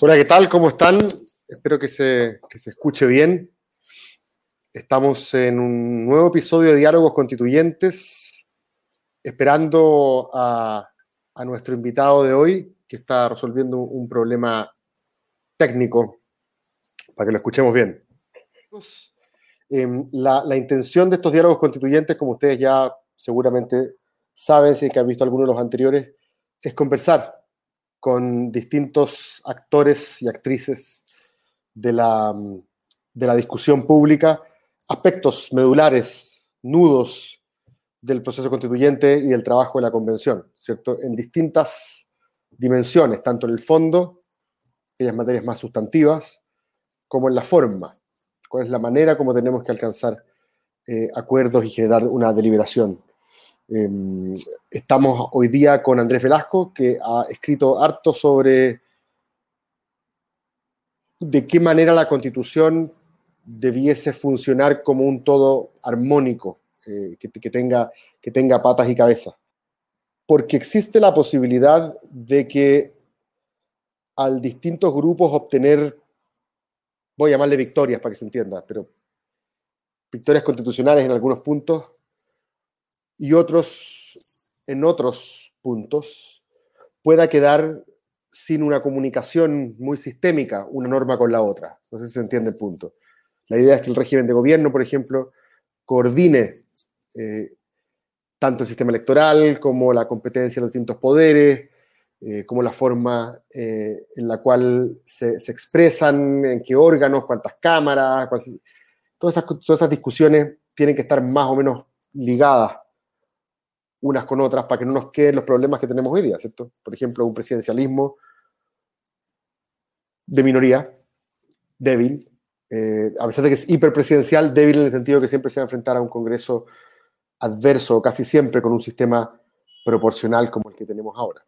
Hola, ¿qué tal? ¿Cómo están? Espero que se, se escuche bien. Estamos en un nuevo episodio de Diálogos Constituyentes, esperando a, nuestro invitado de hoy, que está resolviendo un problema técnico, para que lo escuchemos bien. Em, la, la, intención de estos diálogos constituyentes, como ustedes ya seguramente saben, si es que han visto algunos de los anteriores, es conversar con distintos actores y actrices de la, de la discusión pública, aspectos medulares, nudos del proceso constituyente y del trabajo de la convención, ¿cierto? En distintas dimensiones, tanto en el fondo, aquellas materias más sustantivas, como en la forma, cuál es la manera como tenemos que alcanzar eh, acuerdos y generar una deliberación estamos hoy día con Andrés Velasco, que ha escrito harto sobre de qué manera la constitución debiese funcionar como un todo armónico, eh, que, tenga, que tenga patas y cabeza. Porque existe la posibilidad de que al distintos grupos obtener, voy a llamarle victorias para que se entienda, pero victorias constitucionales en algunos puntos, y otros, en otros puntos, pueda quedar sin una comunicación muy sistémica, una norma con la otra. No sé si se entiende el punto. La idea es que el régimen de gobierno, por ejemplo, coordine eh, tanto el sistema electoral como la competencia de los distintos poderes, eh, como la forma eh, en la cual se, expresan, en qué órganos, cuántas cámaras, todas, esas, todas esas discusiones tienen que estar más o menos ligadas unas con otras para que no nos queden los problemas que tenemos hoy día, ¿cierto? Por ejemplo, un presidencialismo de minoría, débil, eh, a pesar de que es hiperpresidencial, débil en el sentido que siempre se va a enfrentar a un Congreso adverso, casi siempre con un sistema proporcional como el que tenemos ahora.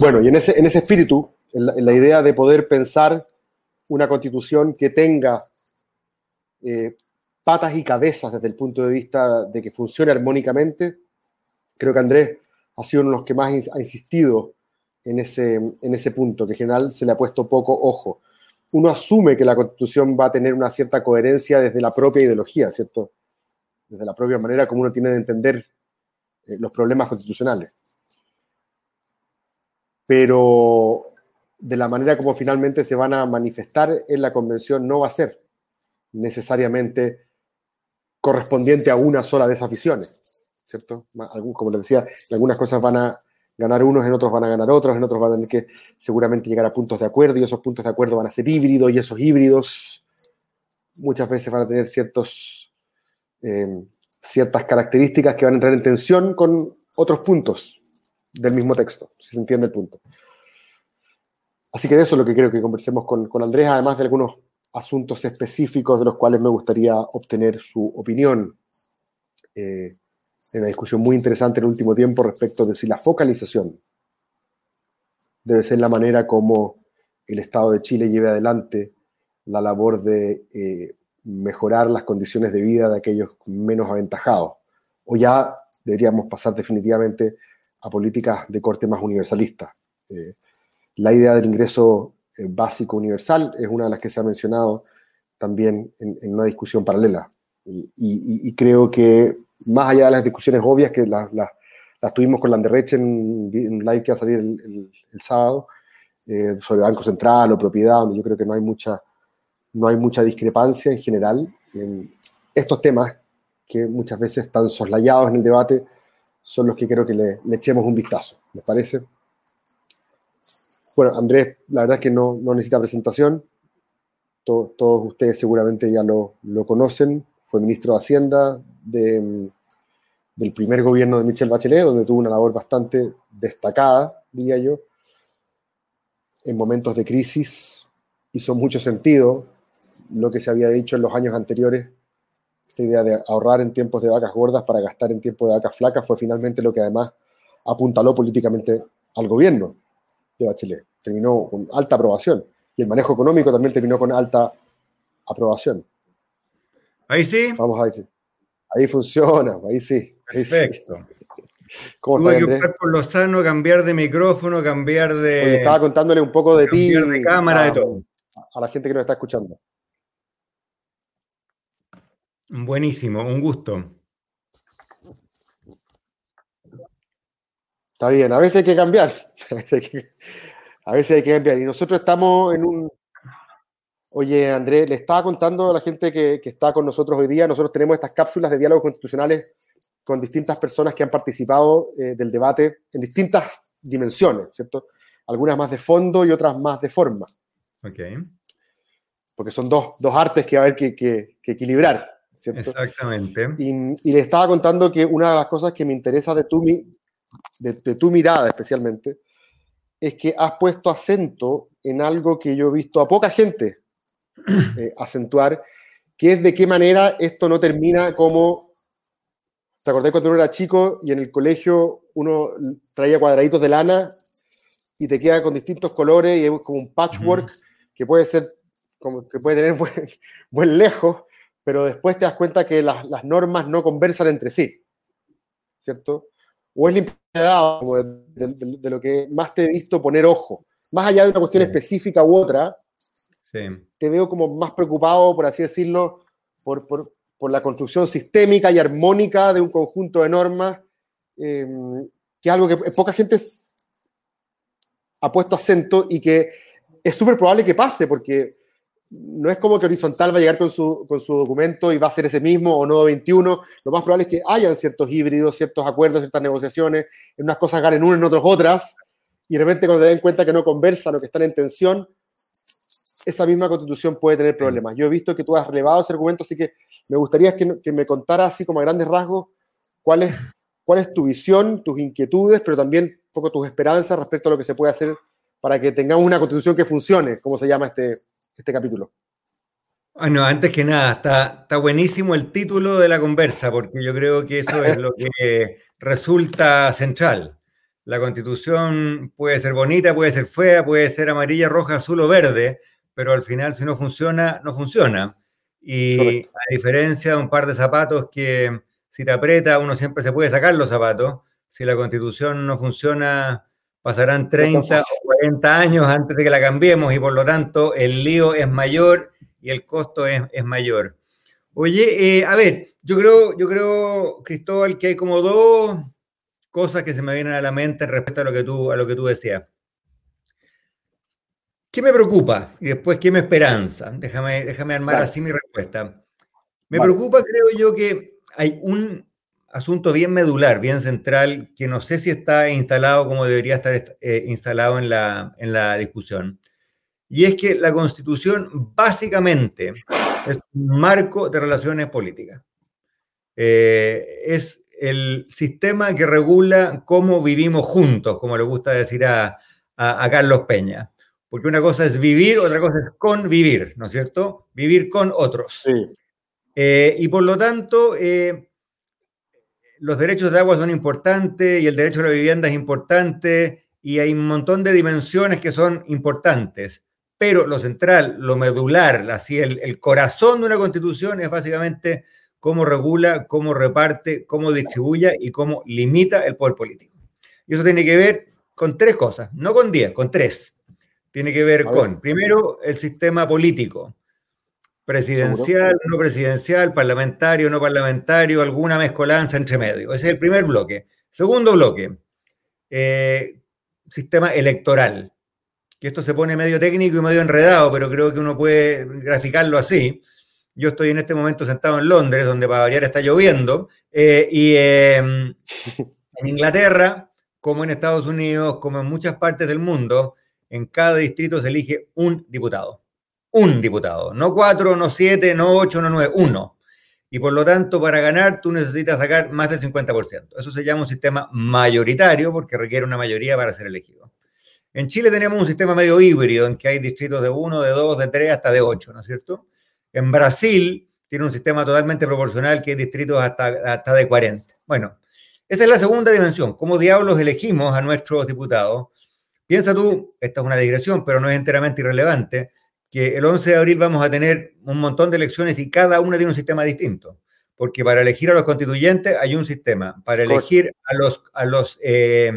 Bueno, y en ese, en ese espíritu, en la, idea de poder pensar una constitución que tenga eh, patas y cabezas desde el punto de vista de que funcione armónicamente, Creo que Andrés ha sido uno de los que más ha insistido en ese, en ese punto, que en general se le ha puesto poco ojo. Uno asume que la Constitución va a tener una cierta coherencia desde la propia ideología, ¿cierto? Desde la propia manera como uno tiene de entender eh, los problemas constitucionales. Pero de la manera como finalmente se van a manifestar en la Convención no va a ser necesariamente correspondiente a una sola de esas visiones. ¿Cierto? Como les decía, en algunas cosas van a ganar unos, en otros van a ganar otros, en otros van a tener que seguramente llegar a puntos de acuerdo y esos puntos de acuerdo van a ser híbridos y esos híbridos muchas veces van a tener ciertos, eh, ciertas características que van a entrar en tensión con otros puntos del mismo texto, si se entiende el punto. Así que de eso es lo que creo que conversemos con, con Andrés, además de algunos asuntos específicos de los cuales me gustaría obtener su opinión. Eh, en una discusión muy interesante en el último tiempo respecto de si la focalización debe ser la manera como el Estado de Chile lleve adelante la labor de eh, mejorar las condiciones de vida de aquellos menos aventajados. O ya deberíamos pasar definitivamente a políticas de corte más universalista. Eh, la idea del ingreso eh, básico universal es una de las que se ha mencionado también en, una discusión paralela. y, creo que más allá de las discusiones obvias que las, tuvimos con Landerreche en un live que va a salir el, sábado, eh, sobre Banco Central o propiedad, donde yo creo que no hay mucha, no hay mucha discrepancia en general. En estos temas que muchas veces están soslayados en el debate son los que creo que le, echemos un vistazo. ¿Les parece? Bueno, Andrés, la verdad es que no, no necesita presentación. todos ustedes seguramente ya lo, lo conocen fue ministro de Hacienda del primer gobierno de Michel Bachelet, donde tuvo una labor bastante destacada, diría yo. En momentos de crisis hizo mucho sentido lo que se había dicho en los años anteriores, esta idea de ahorrar en tiempos de vacas gordas para gastar en tiempos de vacas flacas, fue finalmente lo que además apuntaló políticamente al gobierno de Bachelet. Terminó con alta aprobación y el manejo económico también terminó con alta aprobación. Ahí sí. Vamos a ver. Ahí funciona, ahí sí. Perfecto. Tuve que optar por lo sano, cambiar de micrófono, cambiar de. estaba contándole un poco de ti. de cámara, de todo. A la gente que nos está escuchando. Buenísimo, un gusto. Está bien, a veces hay que cambiar. A veces hay que, cambiar. Y nosotros estamos en un. Oye, Andrés, le estaba contando a la gente que, está con nosotros hoy día, nosotros tenemos estas cápsulas de diálogos constitucionales con distintas personas que han participado eh, del debate en distintas dimensiones, ¿cierto? Algunas más de fondo y otras más de forma. Ok. Porque son dos, dos artes que va a haber que, que, equilibrar, ¿cierto? Exactamente. Y, le estaba contando que una de las cosas que me interesa de tu, de, tu mirada especialmente es que has puesto acento en algo que yo he visto a poca gente eh, acentuar, que es de qué manera esto no termina como ¿Te acordás cuando uno era chico y en el colegio uno traía cuadraditos de lana y te queda con distintos colores y es como un patchwork que puede ser, como, que puede tener buen, lejos, pero después te das cuenta que las, normas no conversan entre sí, ¿cierto? O es la de, de, lo que más te he visto poner ojo. Más allá de una cuestión específica u otra, te veo como más preocupado, por así decirlo, por, por, por la construcción sistémica y armónica de un conjunto de normas, eh, que es algo que poca gente ha puesto acento y que es súper probable que pase, porque no es como que Horizontal va a llegar con su, con su documento y va a ser ese mismo o no 21. Lo más probable es que hayan ciertos híbridos, ciertos acuerdos, ciertas negociaciones, en unas cosas ganen unas, en otras otras, y de repente cuando te den cuenta que no conversan o que están en tensión, esa misma constitución puede tener problemas. Yo he visto que tú has relevado ese argumento, así que me gustaría que, me contara así como a grandes rasgos cuál es, cuál es tu visión, tus inquietudes, pero también un poco tus esperanzas respecto a lo que se puede hacer para que tengamos una constitución que funcione, como se llama este, este capítulo. Bueno, antes que nada, está, está buenísimo el título de la conversa, porque yo creo que eso es lo que resulta central. La constitución puede ser bonita, puede ser fea, puede ser amarilla, roja, azul o verde, pero al final si no funciona, no funciona. Y a diferencia de un par de zapatos que si te aprieta uno siempre se puede sacar los zapatos, si la constitución no funciona, pasarán 30 o 40 años antes de que la cambiemos y por lo tanto el lío es mayor y el costo es, es mayor. Oye, eh, a ver, yo creo, yo creo, Cristóbal, que hay como dos cosas que se me vienen a la mente respecto a lo que tú, a lo que tú decías. ¿Qué me preocupa? Y después, ¿qué me esperanza? Déjame, déjame armar así mi respuesta. Me preocupa, creo yo, que hay un asunto bien medular, bien central, que no sé si está instalado como debería estar eh, instalado en la, en la discusión. Y es que la constitución básicamente es un marco de relaciones políticas. Eh, es el sistema que regula cómo vivimos juntos, como le gusta decir a, a Carlos Peña porque una cosa es vivir, otra cosa es convivir, ¿no es cierto? Vivir con otros. Sí. Eh, y por lo tanto, eh, los derechos de agua son importantes y el derecho a la vivienda es importante y hay un montón de dimensiones que son importantes. Pero lo central, lo medular, así el, el corazón de una constitución es básicamente cómo regula, cómo reparte, cómo distribuye y cómo limita el poder político. Y eso tiene que ver con tres cosas, no con diez, con tres tiene que ver con, primero, el sistema político, presidencial, no presidencial, parlamentario, no parlamentario, alguna mezcolanza entre medio. Ese es el primer bloque. Segundo bloque, eh, sistema electoral, que esto se pone medio técnico y medio enredado, pero creo que uno puede graficarlo así. Yo estoy en este momento sentado en Londres, donde para variar está lloviendo, eh, y em, en Inglaterra, como en Estados Unidos, como en muchas partes del mundo, en cada distrito se elige un diputado. Un diputado. No cuatro, no siete, no ocho, no nueve, uno. Y por lo tanto, para ganar, tú necesitas sacar más del 50%. Eso se llama un sistema mayoritario porque requiere una mayoría para ser elegido. En Chile tenemos un sistema medio híbrido en que hay distritos de uno, de dos, de tres, hasta de ocho, ¿no es cierto? En Brasil tiene un sistema totalmente proporcional que hay distritos hasta, hasta de 40. Bueno, esa es la segunda dimensión. ¿Cómo diablos elegimos a nuestros diputados? Piensa tú, esta es una digresión, pero no es enteramente irrelevante, que el 11 de abril vamos a tener un montón de elecciones y cada una tiene un sistema distinto. porque para elegir a los constituyentes hay un sistema, para elegir a los, a los, eh,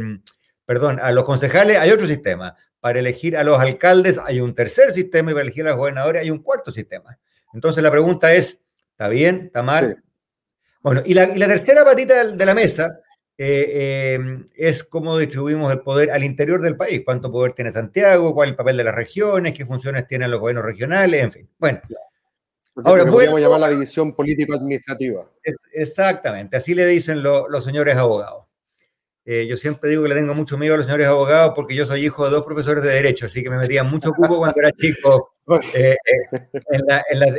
perdón, a los concejales hay otro sistema, para elegir a los alcaldes hay un tercer sistema y para elegir a los gobernadores hay un cuarto sistema. Entonces la pregunta es, ¿está bien? ¿Está mal? Bueno, y la, y la, tercera patita de la mesa eh, eh, es cómo distribuimos el poder al interior del país, cuánto poder tiene Santiago, cuál es el papel de las regiones, qué funciones tienen los gobiernos regionales, en fin. Bueno. Ahora, podemos llamar la división político-administrativa. Exactamente, así le dicen los señores abogados. Eh, yo siempre digo que le tengo mucho miedo a los señores abogados porque yo soy hijo de dos profesores de Derecho, así que me metía mucho cubo cuando era chico en,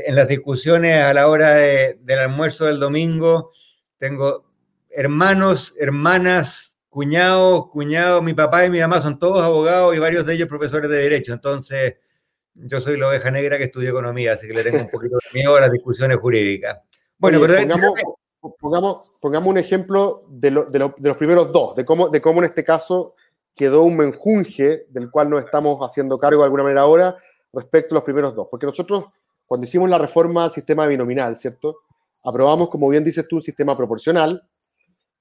en, las, discusiones a la hora del almuerzo del domingo. Tengo hermanos, hermanas, cuñados, cuñados, mi papá y mi mamá son todos abogados y varios de ellos profesores de derecho. Entonces, yo soy la oveja negra que estudia economía, así que le tengo un poquito de miedo a las discusiones jurídicas. Bueno, pero pongamos, pongamos, un ejemplo de, de, los primeros dos, de cómo, de cómo en este caso quedó un menjunje del cual nos estamos haciendo cargo de alguna manera ahora respecto a los primeros dos. Porque nosotros, cuando hicimos la reforma al sistema binominal, ¿cierto? Aprobamos, como bien dices tú, un sistema proporcional,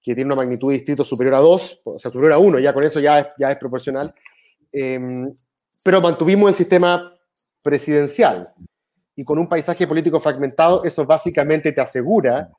que tiene una magnitud de distrito superior a 2, o sea, superior a 1, ya con eso ya es, ya es proporcional. Em, pero mantuvimos el sistema presidencial. Y con un paisaje político fragmentado, eso básicamente te asegura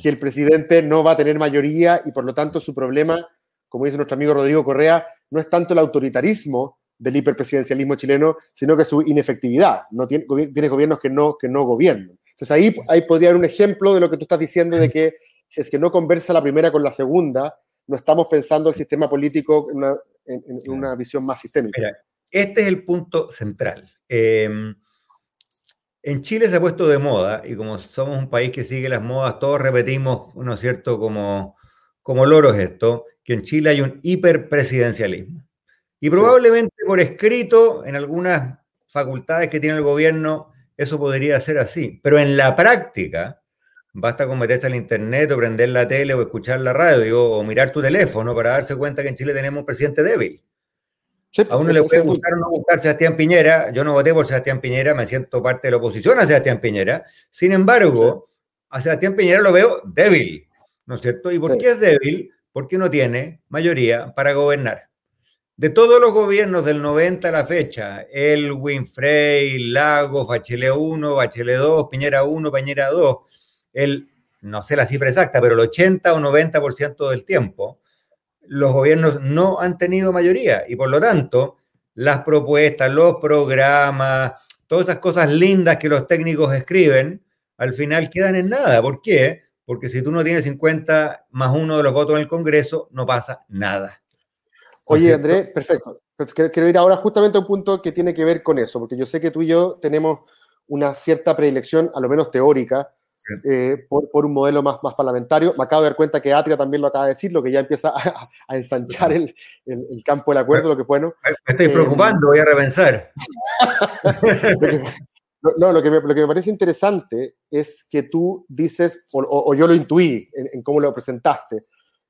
que el presidente no va a tener mayoría y por lo tanto su problema, como dice nuestro amigo Rodrigo Correa, no es tanto el autoritarismo del hiperpresidencialismo chileno, sino que su inefectividad. No tiene, tiene gobiernos que no, que no gobiernan. Entonces ahí, ahí podría haber un ejemplo de lo que tú estás diciendo de que si es que no conversa la primera con la segunda, no estamos pensando el sistema político en una, visión más sistémica. este es el punto central. Em, en Chile se ha puesto de moda, y como somos un país que sigue las modas, todos repetimos, ¿no es cierto?, como, como loros esto, que en Chile hay un hiperpresidencialismo. Y probablemente por escrito, en algunas facultades que tiene el gobierno, eso podría ser así. Pero en la práctica, Basta con meterse al internet o prender la tele o escuchar la radio o mirar tu teléfono para darse cuenta que en Chile tenemos un presidente débil. a uno le puede gustar o no gustar Sebastián Piñera. Yo no voté por Sebastián Piñera, me siento parte de la oposición a Sebastián Piñera. Sin embargo, a Sebastián Piñera lo veo débil, ¿no es cierto? ¿Y por qué es débil? Porque no tiene mayoría para gobernar. De todos los gobiernos del 90 a la fecha, el Frey, Lago, Bachelet 1, Bachelet 2, Piñera 1, Piñera 2, el, no sé la cifra exacta, pero el 80 o 90% del tiempo, los gobiernos no han tenido mayoría y por lo tanto las propuestas, los programas, todas esas cosas lindas que los técnicos escriben, al final quedan en nada. ¿Por qué? Porque si tú no tienes 50 más uno de los votos en el Congreso, no pasa nada. Oye, Andrés, perfecto. Pues quiero ir ahora justamente a un punto que tiene que ver con eso, porque yo sé que tú y yo tenemos una cierta predilección, a lo menos teórica, eh, por, un modelo más, más parlamentario. Me acabo de dar cuenta que Atria también lo acaba de decir, lo que ya empieza a, ensanchar el, el, campo del acuerdo, lo que bueno. Me estoy preocupando, voy a repensar. no, lo que, me, lo que me parece interesante es que tú dices, o, yo lo intuí en, cómo lo presentaste,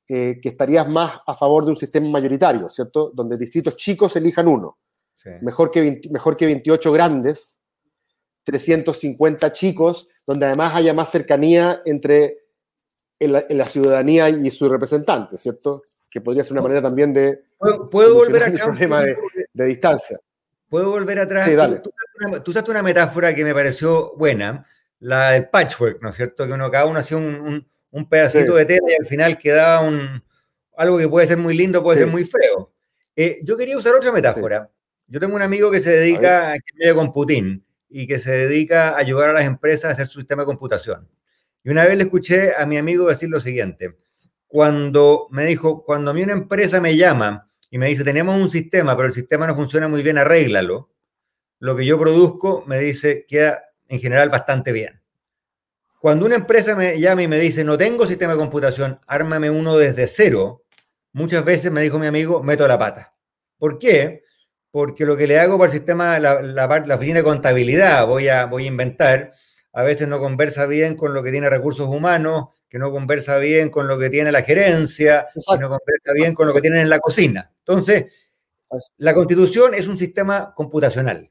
eh, que estarías más a favor de un sistema mayoritario, ¿cierto? Donde distritos chicos elijan uno. Mejor, que mejor que 28 grandes 350 chicos, donde además haya más cercanía entre la, ciudadanía y su representante, ¿cierto? Que podría ser una manera también de... ¿Puedo, volver a el problema de, distancia. ¿Puedo volver atrás? Sí, dale. Tú, usaste una metáfora que me pareció buena, la del patchwork, ¿no es cierto? Que uno, cada uno hacía un, pedacito de tela y al final quedaba un, algo que puede ser muy lindo, puede ser muy feo. Eh, yo quería usar otra metáfora. Yo tengo un amigo que se dedica a, medio con Putin y que se dedica a ayudar a las empresas a hacer su sistema de computación. Y una vez le escuché a mi amigo decir lo siguiente, cuando me dijo, cuando a mí una empresa me llama y me dice, tenemos un sistema, pero el sistema no funciona muy bien, arréglalo, lo que yo produzco, me dice, queda en general bastante bien. Cuando una empresa me llama y me dice, no tengo sistema de computación, ármame uno desde cero, muchas veces me dijo mi amigo, meto la pata. ¿Por qué? Porque lo que le hago para el sistema, la, la, la, oficina de contabilidad, voy a, voy a inventar, a veces no conversa bien con lo que tiene recursos humanos, que no conversa bien con lo que tiene la gerencia, que no conversa bien con lo que tienen en la cocina. Entonces, la constitución es un sistema computacional,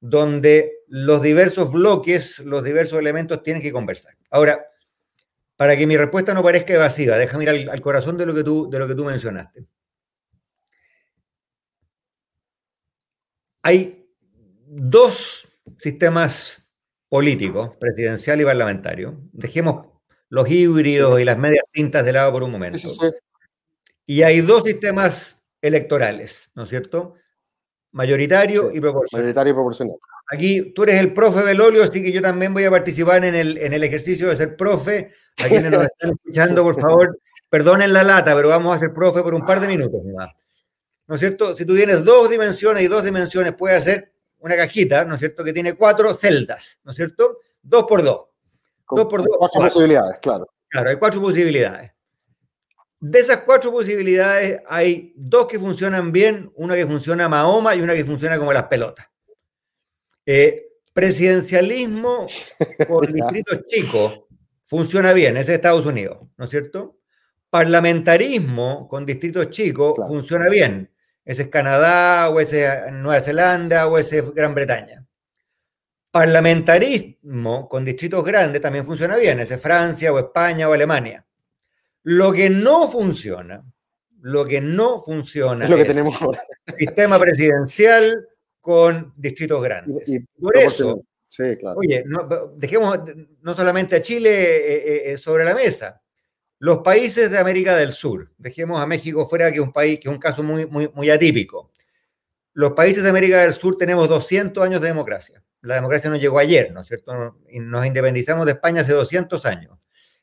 donde los diversos bloques, los diversos elementos tienen que conversar. Ahora, para que mi respuesta no parezca evasiva, déjame ir al, corazón de lo, que tú, de lo que tú mencionaste. Hay dos sistemas políticos, presidencial y parlamentario. Dejemos los híbridos y las medias tintas de lado por un momento. Y hay dos sistemas electorales, ¿no es cierto? Mayoritario y proporcional. Mayoritario y proporcional. Aquí tú eres el profe Belolio, así que yo también voy a participar en el, en el ejercicio de ser profe. A quienes nos están escuchando, por favor, perdonen la lata, pero vamos a ser profe por un par de minutos ¿No es cierto? Si tú tienes dos dimensiones y dos dimensiones, puedes hacer una cajita, ¿no es cierto? Que tiene cuatro celdas, ¿no es cierto? Dos por dos. dos por dos. Cuatro posibilidades, claro. Claro, hay cuatro posibilidades. De esas cuatro posibilidades, hay dos que funcionan bien, una que funciona Mahoma y una que funciona como las pelotas. Eh, presidencialismo por distritos chicos funciona bien, ese es Estados Unidos, ¿no es cierto? Parlamentarismo con distritos chicos funciona bien, ese es Canadá, o ese es Nueva Zelanda, o ese es Gran Bretaña. Parlamentarismo con distritos grandes también funciona bien, ese es Francia, o España, o Alemania. Lo que no funciona, lo que no funciona es lo que tenemos ahora. Sistema presidencial con distritos grandes. Y, Por eso, oye, no, dejemos no solamente a Chile eh, eh, eh, sobre la mesa, los países de América del Sur, dejemos a México fuera, que es un país que es un caso muy, muy, muy atípico. Los países de América del Sur tenemos 200 años de democracia. La democracia no llegó ayer, ¿no es cierto? Nos independizamos de España hace 200 años.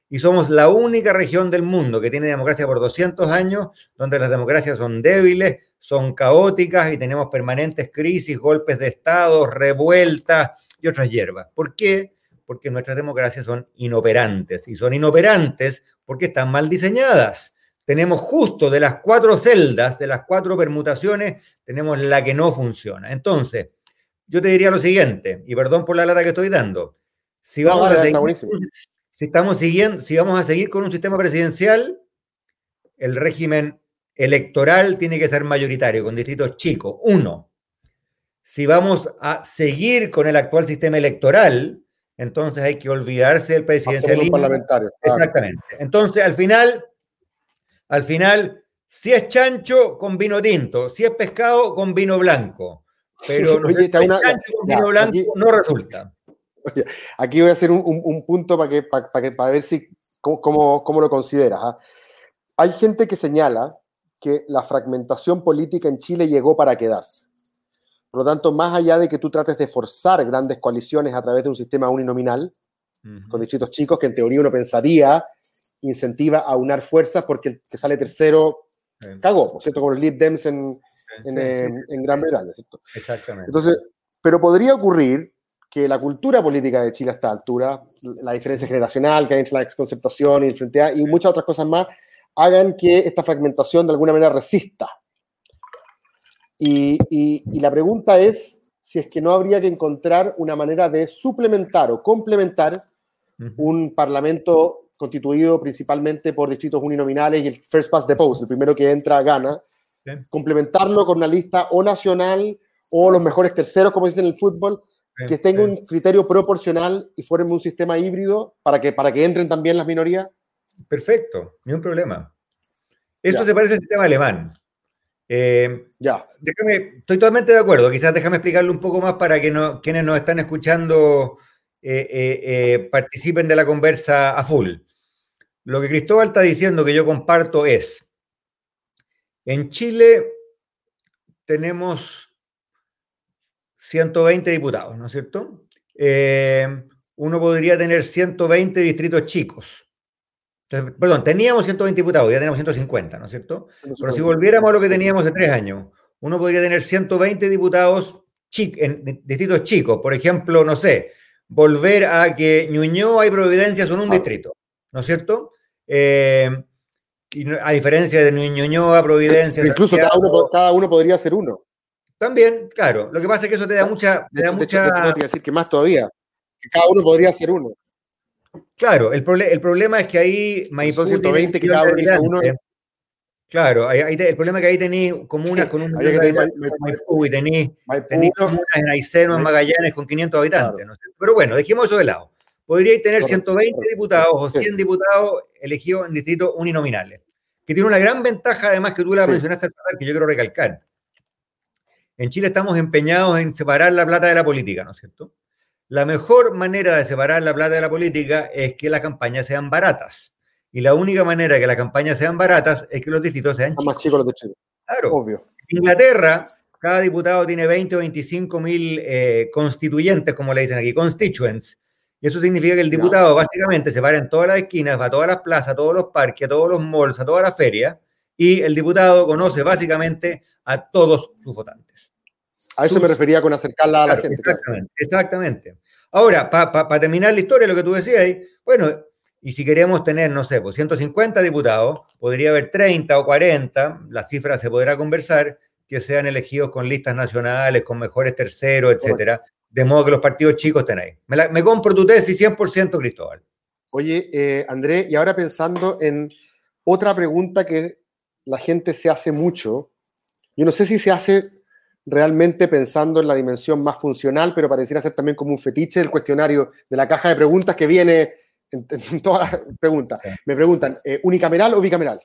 Y somos la única región del mundo que tiene democracia por 200 años, donde las democracias son débiles, son caóticas y tenemos permanentes crisis, golpes de Estado, revueltas y otras hierbas. ¿Por qué? Porque nuestras democracias son inoperantes y son inoperantes porque están mal diseñadas. Tenemos justo de las cuatro celdas, de las cuatro permutaciones, tenemos la que no funciona. Entonces, yo te diría lo siguiente, y perdón por la lata que estoy dando. Si vamos, a seguir, si, estamos siguiendo, si vamos a seguir con un sistema presidencial, el régimen electoral tiene que ser mayoritario, con distritos chicos. Uno, si vamos a seguir con el actual sistema electoral, entonces hay que olvidarse del presidencialismo. parlamentario. Exactamente. Entonces, al final, al final, si es chancho, con vino tinto, si es pescado, con vino blanco. Pero Oye, chancho con vino blanco no resulta. aquí voy a hacer un, punto para, que, para, para, ver si, cómo, cómo, lo consideras. ¿ah? Hay gente que señala que la fragmentación política en Chile llegó para quedarse. Por lo tanto, más allá de que tú trates de forzar grandes coaliciones a través de un sistema uninominal, con distritos chicos, que en teoría uno pensaría incentiva a unar fuerzas porque el que sale tercero cagó, ¿por cierto? Como los Lib Dems en, en, Gran Bretaña, ¿cierto? Exactamente. Entonces, pero podría ocurrir que la cultura política de Chile a esta altura, la diferencia generacional que hay entre la exconceptación y el frente a, y muchas otras cosas más, hagan que esta fragmentación de alguna manera resista. Y, la pregunta es si es que no habría que encontrar una manera de suplementar o complementar un parlamento constituido principalmente por distritos uninominales y el first past the post, el primero que entra gana, complementarlo con una lista o nacional o los mejores terceros, como dicen en el fútbol, que tenga un criterio proporcional y forme un sistema híbrido para que, para que entren también las minorías. Perfecto, ni un problema. Esto se parece al sistema alemán. Eh, ya. Déjame, estoy totalmente de acuerdo. Quizás déjame explicarlo un poco más para que no, quienes nos están escuchando eh, eh, participen de la conversa a full. Lo que Cristóbal está diciendo que yo comparto es, en Chile tenemos 120 diputados, ¿no es cierto? uno podría tener 120 distritos chicos perdón, teníamos 120 diputados, ya tenemos 150, ¿no es cierto? Pero si volviéramos a lo que teníamos hace tres años, uno podría tener 120 diputados en distritos chicos. Por ejemplo, no sé, volver a que Ñuñoa y Providencia son un ah. distrito, ¿no es cierto? Eh, a diferencia de Ñuñoa, Providencia. Incluso cada, uno, cada uno podría ser uno. También, claro. Lo que pasa es que eso te da mucha. Te da mucha... decir que más todavía. Que cada uno podría ser uno. Claro, el, el problema es que ahí Maipú 120 que uno. Claro, el problema es que ahí tenéis comunas con un Maipú y tenéis, comunas en Ayseno, en Magallanes con 500 habitantes. Pero bueno, dejemos eso de lado. podríais tener 120 diputados o 100 diputados elegidos en distritos uninominales, que tiene una gran ventaja, además, que tú la mencionaste al que yo quiero recalcar. En Chile estamos empeñados en separar la plata de la política, ¿no es cierto? La mejor manera de separar la plata de la política es que las campañas sean baratas. Y la única manera de que las campañas sean baratas es que los distritos sean chicos. más chicos los distritos. Claro. Obvio. En Inglaterra, cada diputado tiene 20 o 25 mil eh, constituyentes, como le dicen aquí, constituents. Y eso significa que el diputado básicamente se para en todas las esquinas, va a todas las plazas, a todos los parques, a todos los malls, a todas las ferias, y el diputado conoce básicamente a todos sus votantes. A eso me refería con acercarla a la gente. Exactamente, exactamente. Ahora, para terminar la historia, lo que tú decías, bueno, y si queremos tener, no sé, pues 150 diputados, podría haber 30 o 40, la cifra se podrá conversar, que sean elegidos con listas nacionales, con mejores terceros, etcétera, de modo que los partidos chicos tenéis. Me, me compro tu tesis 100%, Cristóbal. Oye, eh, André, y ahora pensando en otra pregunta que la gente se hace mucho, yo no sé si se hace realmente pensando en la dimensión más funcional, pero pareciera ser también como un fetiche el cuestionario de la caja de preguntas que viene en, todas las preguntas. Me preguntan, eh, ¿unicameral o bicameral?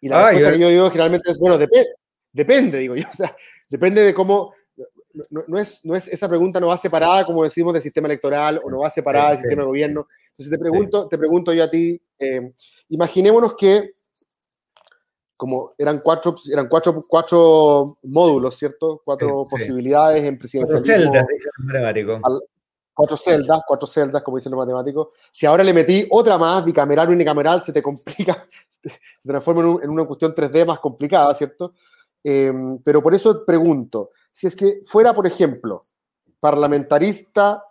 Y la respuesta que yo digo generalmente es, bueno, depende, digo yo. O sea, depende de cómo... No, es, no es, esa pregunta no va separada, como decimos, del sistema electoral o no va separada del sistema de gobierno. Entonces te pregunto, te pregunto yo a ti, eh, imaginémonos que como eran cuatro, eran cuatro, cuatro módulos, ¿cierto? Cuatro posibilidades en presidencialismo. Cuatro celdas, cuatro celdas, cuatro celdas, como dicen los matemáticos. Si ahora le metí otra más, bicameral, unicameral, se te complica, se transforma en, una cuestión 3D más complicada, ¿cierto? Eh, pero por eso pregunto, si es que fuera, por ejemplo, parlamentarista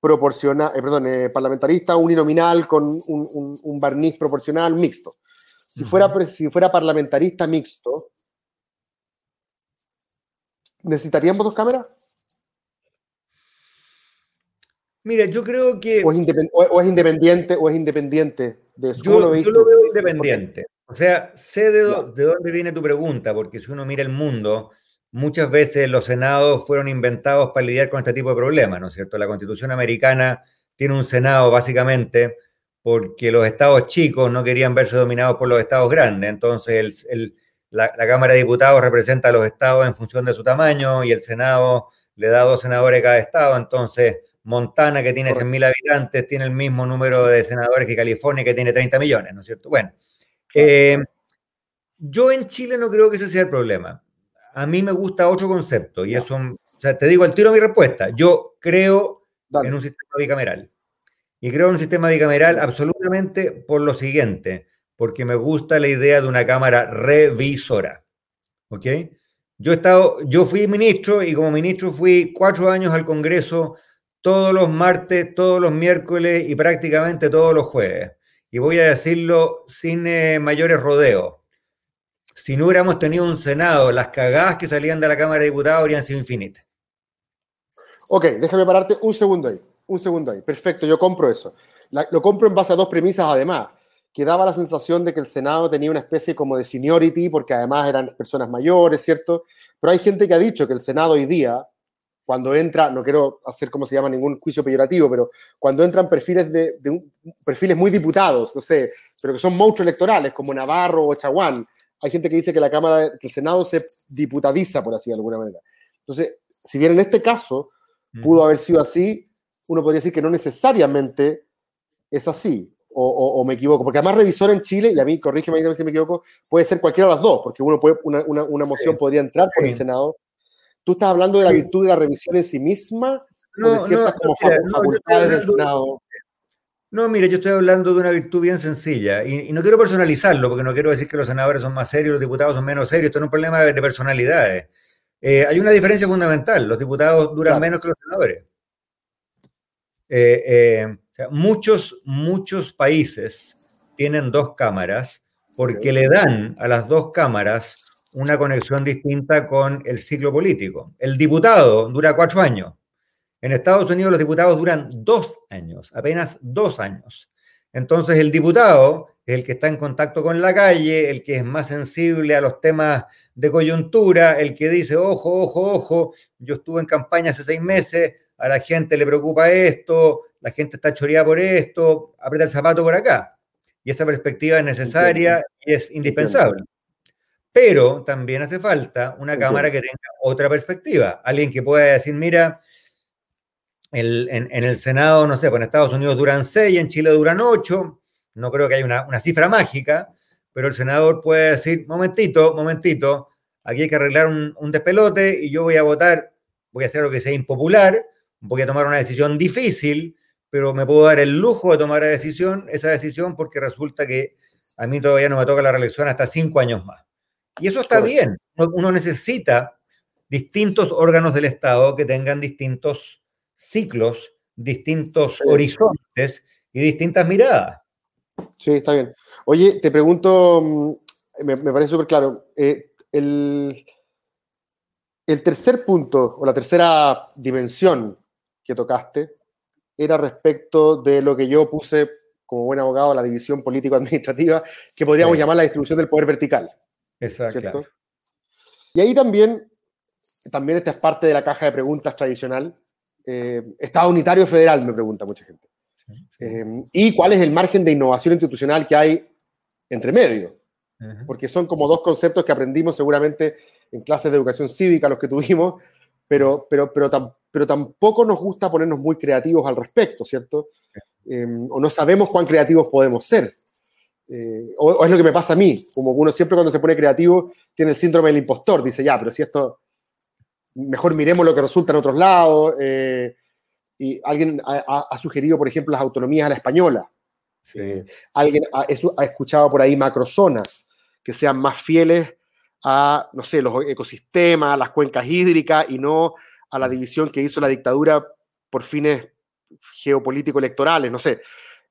proporcional, eh, perdón, eh, parlamentarista uninominal con un, un barniz proporcional mixto, si fuera, si fuera parlamentarista mixto, ¿necesitaríamos dos cámaras? Mira, yo creo que. O es, independiente, o es independiente de eso. Yo, lo, veo independiente. O sea, sé de, de, dónde viene tu pregunta, porque si uno mira el mundo, muchas veces los senados fueron inventados para lidiar con este tipo de problemas, ¿no es cierto? La constitución americana tiene un senado básicamente porque los estados chicos no querían verse dominados por los estados grandes. Entonces, la, Cámara de Diputados representa a los estados en función de su tamaño y el Senado le da dos senadores a cada estado. Entonces, Montana, que tiene 100.000 habitantes, tiene el mismo número de senadores que California, que tiene 30 millones, ¿no es cierto? Bueno, eh, yo en Chile no creo que ese sea el problema. A mí me gusta otro concepto y eso, o sea, te digo al tiro mi respuesta. Yo creo en un sistema bicameral. Y creo en un sistema bicameral absolutamente por lo siguiente, porque me gusta la idea de una cámara revisora. ¿Ok? Yo, he estado, yo fui ministro y como ministro fui cuatro años al Congreso todos los martes, todos los miércoles y prácticamente todos los jueves. Y voy a decirlo sin eh, mayores rodeos. Si no hubiéramos tenido un Senado, las cagadas que salían de la Cámara de Diputados habrían sido infinitas. Ok, déjame pararte un segundo ahí un segundo ahí. Perfecto, yo compro eso. lo compro en base a dos premisas además, que daba la sensación de que el Senado tenía una especie como de seniority, porque además eran personas mayores, ¿cierto? Pero hay gente que ha dicho que el Senado hoy día, cuando entra, no quiero hacer como se llama ningún juicio peyorativo, pero cuando entran perfiles de, perfiles muy diputados, no sé, pero que son monstruos electorales, como Navarro o Chaguán, hay gente que dice que la Cámara, que el Senado se diputadiza, por así de alguna manera. Entonces, si bien en este caso pudo haber sido así, uno podría decir que no necesariamente es así, o, me equivoco, porque además revisor en Chile, y a mí, corrígeme si me equivoco, puede ser cualquiera de las dos, porque uno puede, una, una, moción podría entrar por el Senado. ¿Tú estás hablando de la virtud de la revisión en sí misma no, o de ciertas como facultades del Senado? No, mire, yo estoy hablando de una virtud bien sencilla y, no quiero personalizarlo porque no quiero decir que los senadores son más serios, los diputados son menos serios, esto no es un problema de, personalidades. Eh, hay una diferencia fundamental, los diputados duran menos que los senadores. Eh, eh, muchos, muchos países tienen dos cámaras porque le dan a las dos cámaras una conexión distinta con el ciclo político. El diputado dura cuatro años. En Estados Unidos los diputados duran dos años, apenas dos años. Entonces el diputado es el que está en contacto con la calle, el que es más sensible a los temas de coyuntura, el que dice, ojo, ojo, ojo, yo estuve en campaña hace seis meses, a la gente le preocupa esto, la gente está choreada por esto, aprieta el zapato por acá. Y esa perspectiva es necesaria y es indispensable. Pero también hace falta una Cámara que tenga otra perspectiva. Alguien que pueda decir, mira, en, el Senado, no sé, pues en Estados Unidos duran seis, en Chile duran ocho. No creo que haya una, una cifra mágica, pero el senador puede decir, momentito, momentito, aquí hay que arreglar un, un, despelote y yo voy a votar, voy a hacer lo que sea impopular, voy a tomar una decisión difícil, pero me puedo dar el lujo de tomar la decisión, esa decisión porque resulta que a mí todavía no me toca la reelección hasta cinco años más. Y eso está bien. Uno necesita distintos órganos del Estado que tengan distintos ciclos, distintos horizontes y distintas miradas. Sí, está bien. Oye, te pregunto, mm, me, parece súper claro, eh, el, el tercer punto o la tercera dimensión que tocaste era respecto de lo que yo puse como buen abogado la división político-administrativa, que podríamos llamar la distribución del poder vertical. Exacto. Y ahí también, también esta es parte de la caja de preguntas tradicional. Eh, Estado unitario federal, me pregunta mucha gente. Eh, ¿Y cuál es el margen de innovación institucional que hay entre medio? Porque son como dos conceptos que aprendimos seguramente en clases de educación cívica, los que tuvimos, pero, pero, pero, pero tampoco nos gusta ponernos muy creativos al respecto, ¿cierto? Eh, o no sabemos cuán creativos podemos ser. Eh, o, es lo que me pasa a mí, como uno siempre cuando se pone creativo tiene el síndrome del impostor, dice, ya, pero si esto, mejor miremos lo que resulta en otros lados. Eh, y alguien ha, sugerido, por ejemplo, las autonomías a la española. Eh, alguien ha, ha, escuchado por ahí macrozonas que sean más fieles a, no sé, los ecosistemas, las cuencas hídricas y no a la división que hizo la dictadura por fines geopolítico-electorales, no sé.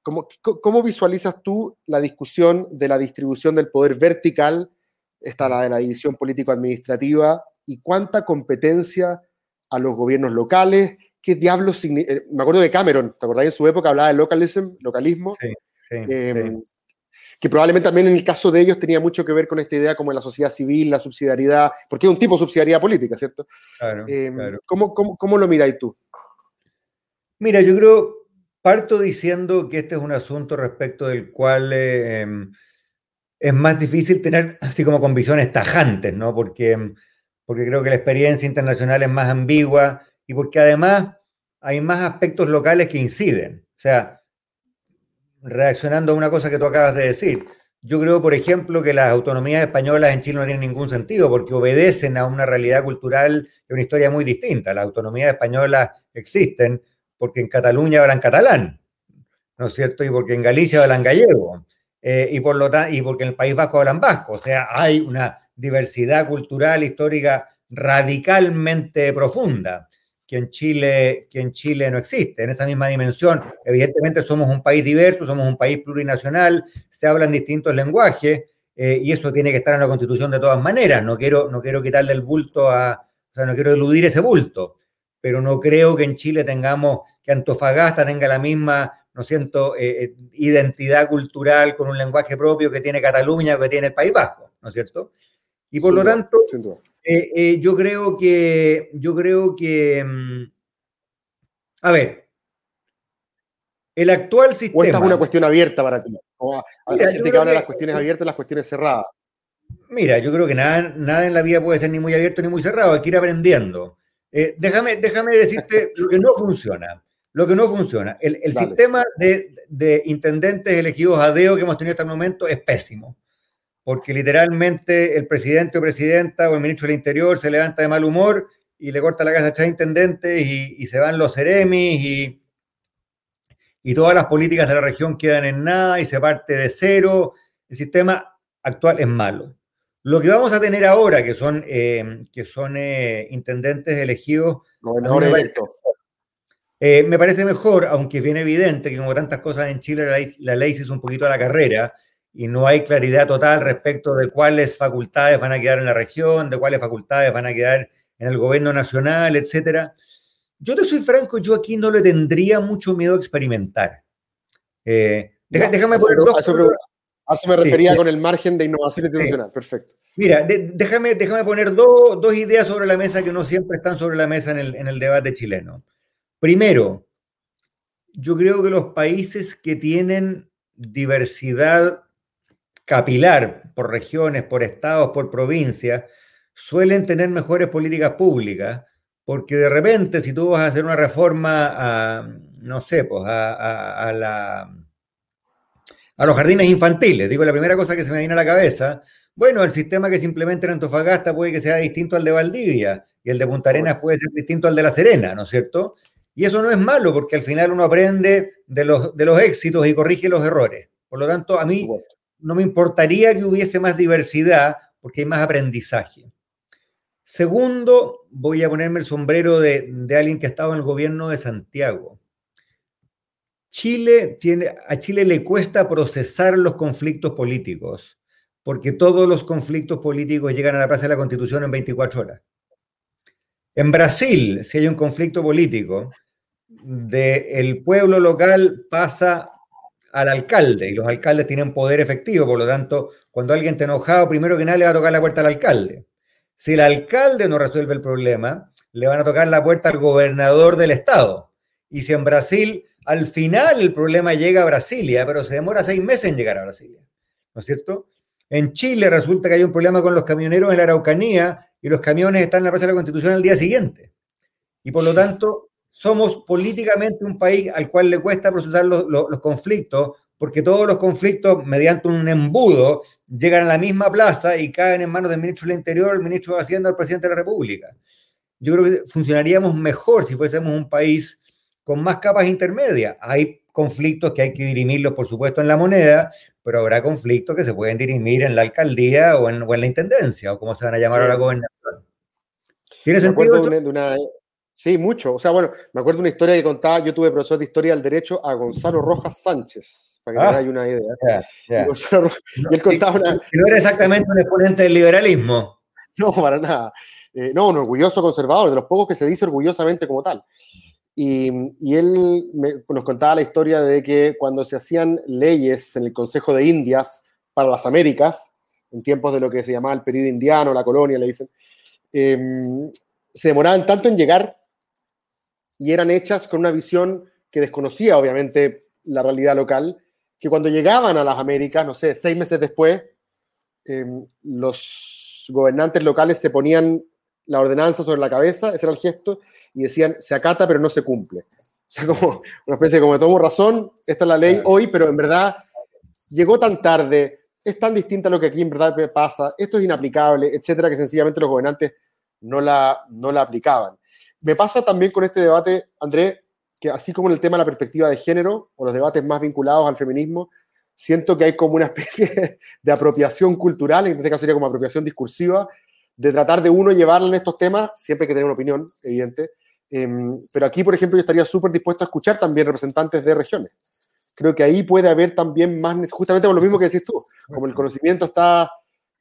¿Cómo, ¿Cómo, visualizas tú la discusión de la distribución del poder vertical, esta la de la división político-administrativa, y cuánta competencia a los gobiernos locales? ¿Qué diablos significa? Eh, me acuerdo de Cameron, ¿te acordás? En su época hablaba de localism, localismo, sí, em, que probablemente también en el caso de ellos tenía mucho que ver con esta idea como de la sociedad civil, la subsidiariedad, porque es un tipo de subsidiariedad política, ¿cierto? Claro, em, claro. ¿cómo, cómo, cómo, lo miráis tú? Mira, yo creo, Parto diciendo que este es un asunto respecto del cual eh, es más difícil tener así como convicciones tajantes, ¿no? Porque, porque creo que la experiencia internacional es más ambigua y porque además hay más aspectos locales que inciden. O sea, reaccionando a una cosa que tú acabas de decir, yo creo, por ejemplo, que las autonomías españolas en Chile no tienen ningún sentido porque obedecen a una realidad cultural y una historia muy distinta. Las autonomías españolas existen porque en Cataluña hablan catalán, ¿no es cierto? Y porque en Galicia hablan gallego, eh, y, por lo y porque en el País Vasco hablan vasco. O sea, hay una diversidad cultural, histórica radicalmente profunda que en Chile, que en Chile no existe, en esa misma dimensión. Evidentemente somos un país diverso, somos un país plurinacional, se hablan distintos lenguajes, eh, y eso tiene que estar en la Constitución de todas maneras. No quiero, no quiero quitarle el bulto a, o sea, no quiero eludir ese bulto pero no creo que en Chile tengamos, que Antofagasta tenga la misma, no siento, eh, eh, identidad cultural con un lenguaje propio que tiene Cataluña o que tiene el País Vasco, ¿no es cierto? Y por lo tanto, eh, yo creo que, yo creo que, mm, a ver, el actual sistema... ¿O esta es una cuestión abierta para ti? O hay gente que habla de las cuestiones abiertas y las cuestiones cerradas. Mira, yo creo que nada, nada en la vida puede ser ni muy abierto ni muy cerrado, hay que ir aprendiendo. Eh, déjame, déjame decirte lo que no funciona. Lo que no funciona. El, el sistema de, de, intendentes elegidos a DEO que hemos tenido hasta el momento es pésimo. Porque literalmente el presidente o presidenta o el ministro del Interior se levanta de mal humor y le corta la casa a tres intendentes y, y se van los ceremis y, y todas las políticas de la región quedan en nada y se parte de cero. El sistema actual es malo. Lo que vamos a tener ahora, que son, eh, que son eh, intendentes elegidos. Gobernadores electos. Eh, me parece mejor, aunque es bien evidente que como tantas cosas en Chile la ley, la ley se hizo un poquito a la carrera y no hay claridad total respecto de cuáles facultades van a quedar en la región, de cuáles facultades van a quedar en el gobierno nacional, etcétera. Yo te soy franco, yo aquí no le tendría mucho miedo a experimentar. déjame poner dos, a eso me refería con el margen de innovación institucional. Perfecto. Mira, déjame, déjame poner dos ideas sobre la mesa que no siempre están sobre la mesa en el, en el debate chileno. Primero, yo creo que los países que tienen diversidad capilar por regiones, por estados, por provincias, suelen tener mejores políticas públicas, porque de repente si tú vas a hacer una reforma a, no sé, pues a, la, a los jardines infantiles, digo, la primera cosa que se me viene a la cabeza, bueno, el sistema que se implementa en Antofagasta puede que sea distinto al de Valdivia y el de Punta Arenas puede ser distinto al de La Serena, ¿no es cierto? Y eso no es malo porque al final uno aprende de los, de los éxitos y corrige los errores. Por lo tanto, a mí no me importaría que hubiese más diversidad porque hay más aprendizaje. Segundo, voy a ponerme el sombrero de, alguien que ha estado en el gobierno de Santiago. Chile tiene, a Chile le cuesta procesar los conflictos políticos, porque todos los conflictos políticos llegan a la Plaza de la Constitución en 24 horas. En Brasil, si hay un conflicto político, del pueblo local pasa al alcalde y los alcaldes tienen poder efectivo, por lo tanto, cuando alguien está enojado, primero que nada le va a tocar la puerta al alcalde. Si el alcalde no resuelve el problema, le van a tocar la puerta al gobernador del estado. Y si en Brasil, al final el problema llega a Brasilia, pero se demora seis meses en llegar a Brasilia, ¿no es cierto? En Chile resulta que hay un problema con los camioneros en la Araucanía y los camiones están en la Plaza de la Constitución al día siguiente. Y por lo tanto, somos políticamente un país al cual le cuesta procesar los, los conflictos porque todos los conflictos, mediante un embudo, llegan a la misma plaza y caen en manos del ministro del Interior, el ministro de Hacienda el presidente de la República. Yo creo que funcionaríamos mejor si fuésemos un país con más capas intermedias. Hay conflictos que hay que dirimirlos, por supuesto, en la moneda, pero habrá conflictos que se pueden dirimir en la alcaldía o en, la intendencia, o como se van a llamar a la gobernación. ¿Tiene sentido? De una, sí, mucho. O sea, bueno, me acuerdo una historia que contaba, yo tuve profesor de historia del derecho a Gonzalo Rojas Sánchez para que ah, una idea. Y, él contaba una... No era exactamente un exponente del liberalismo. No, para nada. Eh, no, un orgulloso conservador, de los pocos que se dice orgullosamente como tal. Y, y él nos contaba la historia de que cuando se hacían leyes en el Consejo de Indias para las Américas, en tiempos de lo que se llamaba el periodo indiano, la colonia, le dicen, em, se demoraban tanto en llegar y eran hechas con una visión que desconocía, obviamente, la realidad local, que cuando llegaban a las Américas, no sé, seis meses después, em, los gobernantes locales se ponían la ordenanza sobre la cabeza, ese era el gesto, y decían, se acata pero no se cumple. O sea, como una especie de como tomo razón, esta es la ley hoy, pero en verdad llegó tan tarde, es tan distinta a lo que aquí en verdad pasa, esto es inaplicable, etcétera, que sencillamente los gobernantes no la, no la aplicaban. Me pasa también con este debate, André, que así como en el tema de la perspectiva de género o los debates más vinculados al feminismo, siento que hay como una especie de apropiación cultural, en este caso sería como apropiación discursiva, de tratar de uno llevarle en estos temas, siempre hay que tener una opinión, evidente, em, pero aquí, por ejemplo, yo estaría súper dispuesto a escuchar también representantes de regiones. Creo que ahí puede haber también más, justamente por lo mismo que decís tú, como el conocimiento está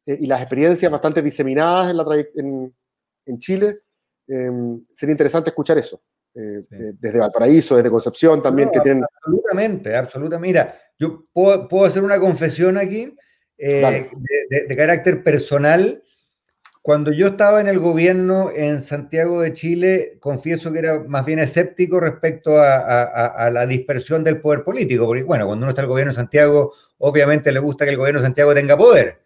eh, y las experiencias bastante diseminadas en, la en, en Chile, em, sería interesante escuchar eso. Eh, desde Valparaíso, desde Concepción también, que tienen... Absolutamente, absolutamente. Mira, yo puedo, puedo hacer una confesión aquí eh, de, carácter personal. Cuando yo estaba en el gobierno en Santiago de Chile, confieso que era más bien escéptico respecto a, a, la dispersión del poder político, porque bueno, cuando uno está en el gobierno de Santiago, obviamente le gusta que el gobierno de Santiago tenga poder,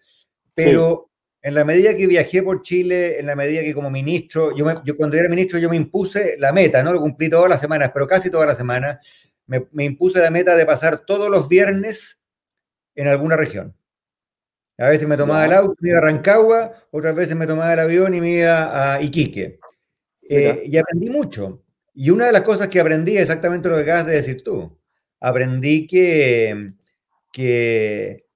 pero en la medida que viajé por Chile, en la medida que como ministro, yo, yo cuando era ministro yo me impuse la meta, no lo cumplí todas las semanas, pero casi todas las semanas, me, impuse la meta de pasar todos los viernes en alguna región. A veces me tomaba el auto, me iba a Rancagua, otras veces me tomaba el avión y me iba a Iquique. Eh, y aprendí mucho. Y una de las cosas que aprendí es exactamente lo que acabas de decir tú. Aprendí que, que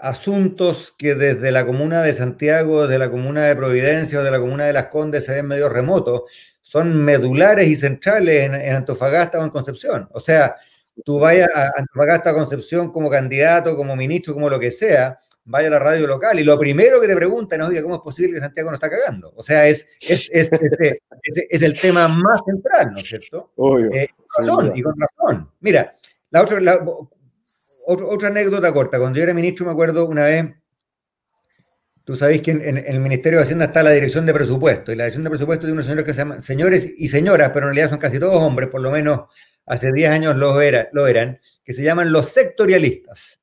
asuntos que desde la comuna de Santiago, de la comuna de Providencia o de la comuna de Las Condes se ven medio remotos, son medulares y centrales en, Antofagasta o en Concepción. O sea, tú vayas a Antofagasta o Concepción como candidato, como ministro, como lo que sea, vaya a la radio local y lo primero que te preguntan es, ¿cómo es posible que Santiago no está cagando? O sea, es, es, es, es el tema más central, ¿no es cierto? Obvio, eh, y con razón. Mira, la otra, otra anécdota corta. Cuando yo era ministro, me acuerdo una vez, tú sabéis que en, el Ministerio de Hacienda está la dirección de presupuesto, y la dirección de presupuesto de unos señores que se llaman señores y señoras, pero en realidad son casi todos hombres, por lo menos hace 10 años lo eran, que se llaman los sectorialistas.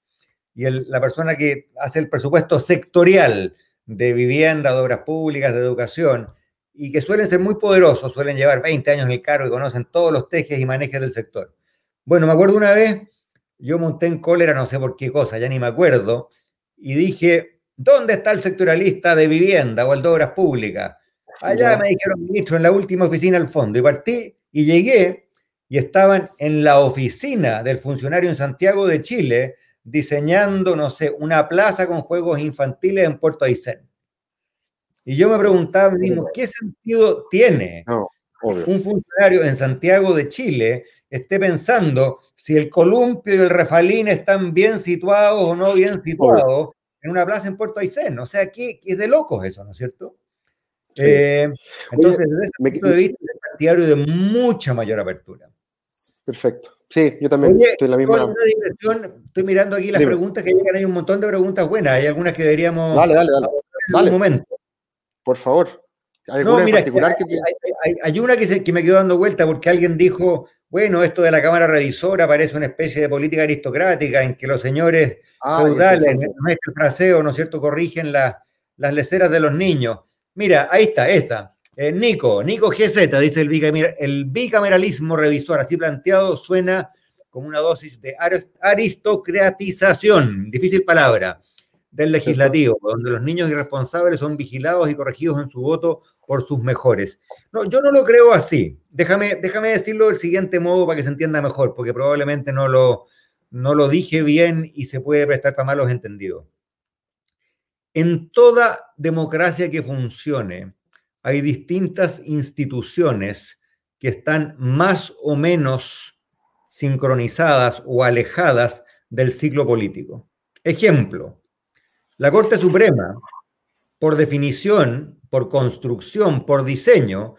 Y la persona que hace el presupuesto sectorial de vivienda, de obras públicas, de educación, y que suelen ser muy poderosos, suelen llevar 20 años en el cargo y conocen todos los tejes y manejes del sector. Bueno, me acuerdo una vez, yo monté en cólera, no sé por qué cosa, ya ni me acuerdo, y dije, ¿dónde está el sectorialista de vivienda o el de obras públicas? Allá me dijeron, ministro, en la última oficina al fondo. Y partí y llegué y estaban en la oficina del funcionario en Santiago de Chile diseñando, no sé, una plaza con juegos infantiles en Puerto Aysén. Y yo me preguntaba mismo, ¿qué sentido tiene un funcionario en Santiago de Chile esté pensando si el columpio y el refalín están bien situados o no bien situados en una plaza en Puerto Aysén? O sea, ¿qué, es de locos eso, ¿no es cierto? Eh, entonces, desde ese punto de vista, es partidario de mucha mayor apertura. Perfecto. Sí, yo también estoy en la misma. estoy mirando aquí las preguntas que llegan, hay un montón de preguntas buenas, hay algunas que deberíamos. Dale, dale, dale. dale. Un momento. Por favor. ¿Hay no, mira, hay, una que, que, me quedó dando vuelta porque alguien dijo, bueno, esto de la Cámara Revisora parece una especie de política aristocrática en que los señores ah, feudales, es el fraseo, ¿no es cierto?, corrigen las leceras de los niños. Mira, ahí está, esta. Eh, Nico, Nico GZ, dice el, el bicameralismo revisor, así planteado, suena como una dosis de aristocratización, difícil palabra del legislativo, donde los niños irresponsables son vigilados y corregidos en su voto por sus mejores. No, yo no lo creo así. Déjame, déjame decirlo del siguiente modo para que se entienda mejor, porque probablemente no lo, no lo dije bien y se puede prestar para malos entendidos. En toda democracia que funcione, hay distintas instituciones que están más o menos sincronizadas o alejadas del ciclo político. Ejemplo, la Corte Suprema, por definición, por construcción, por diseño,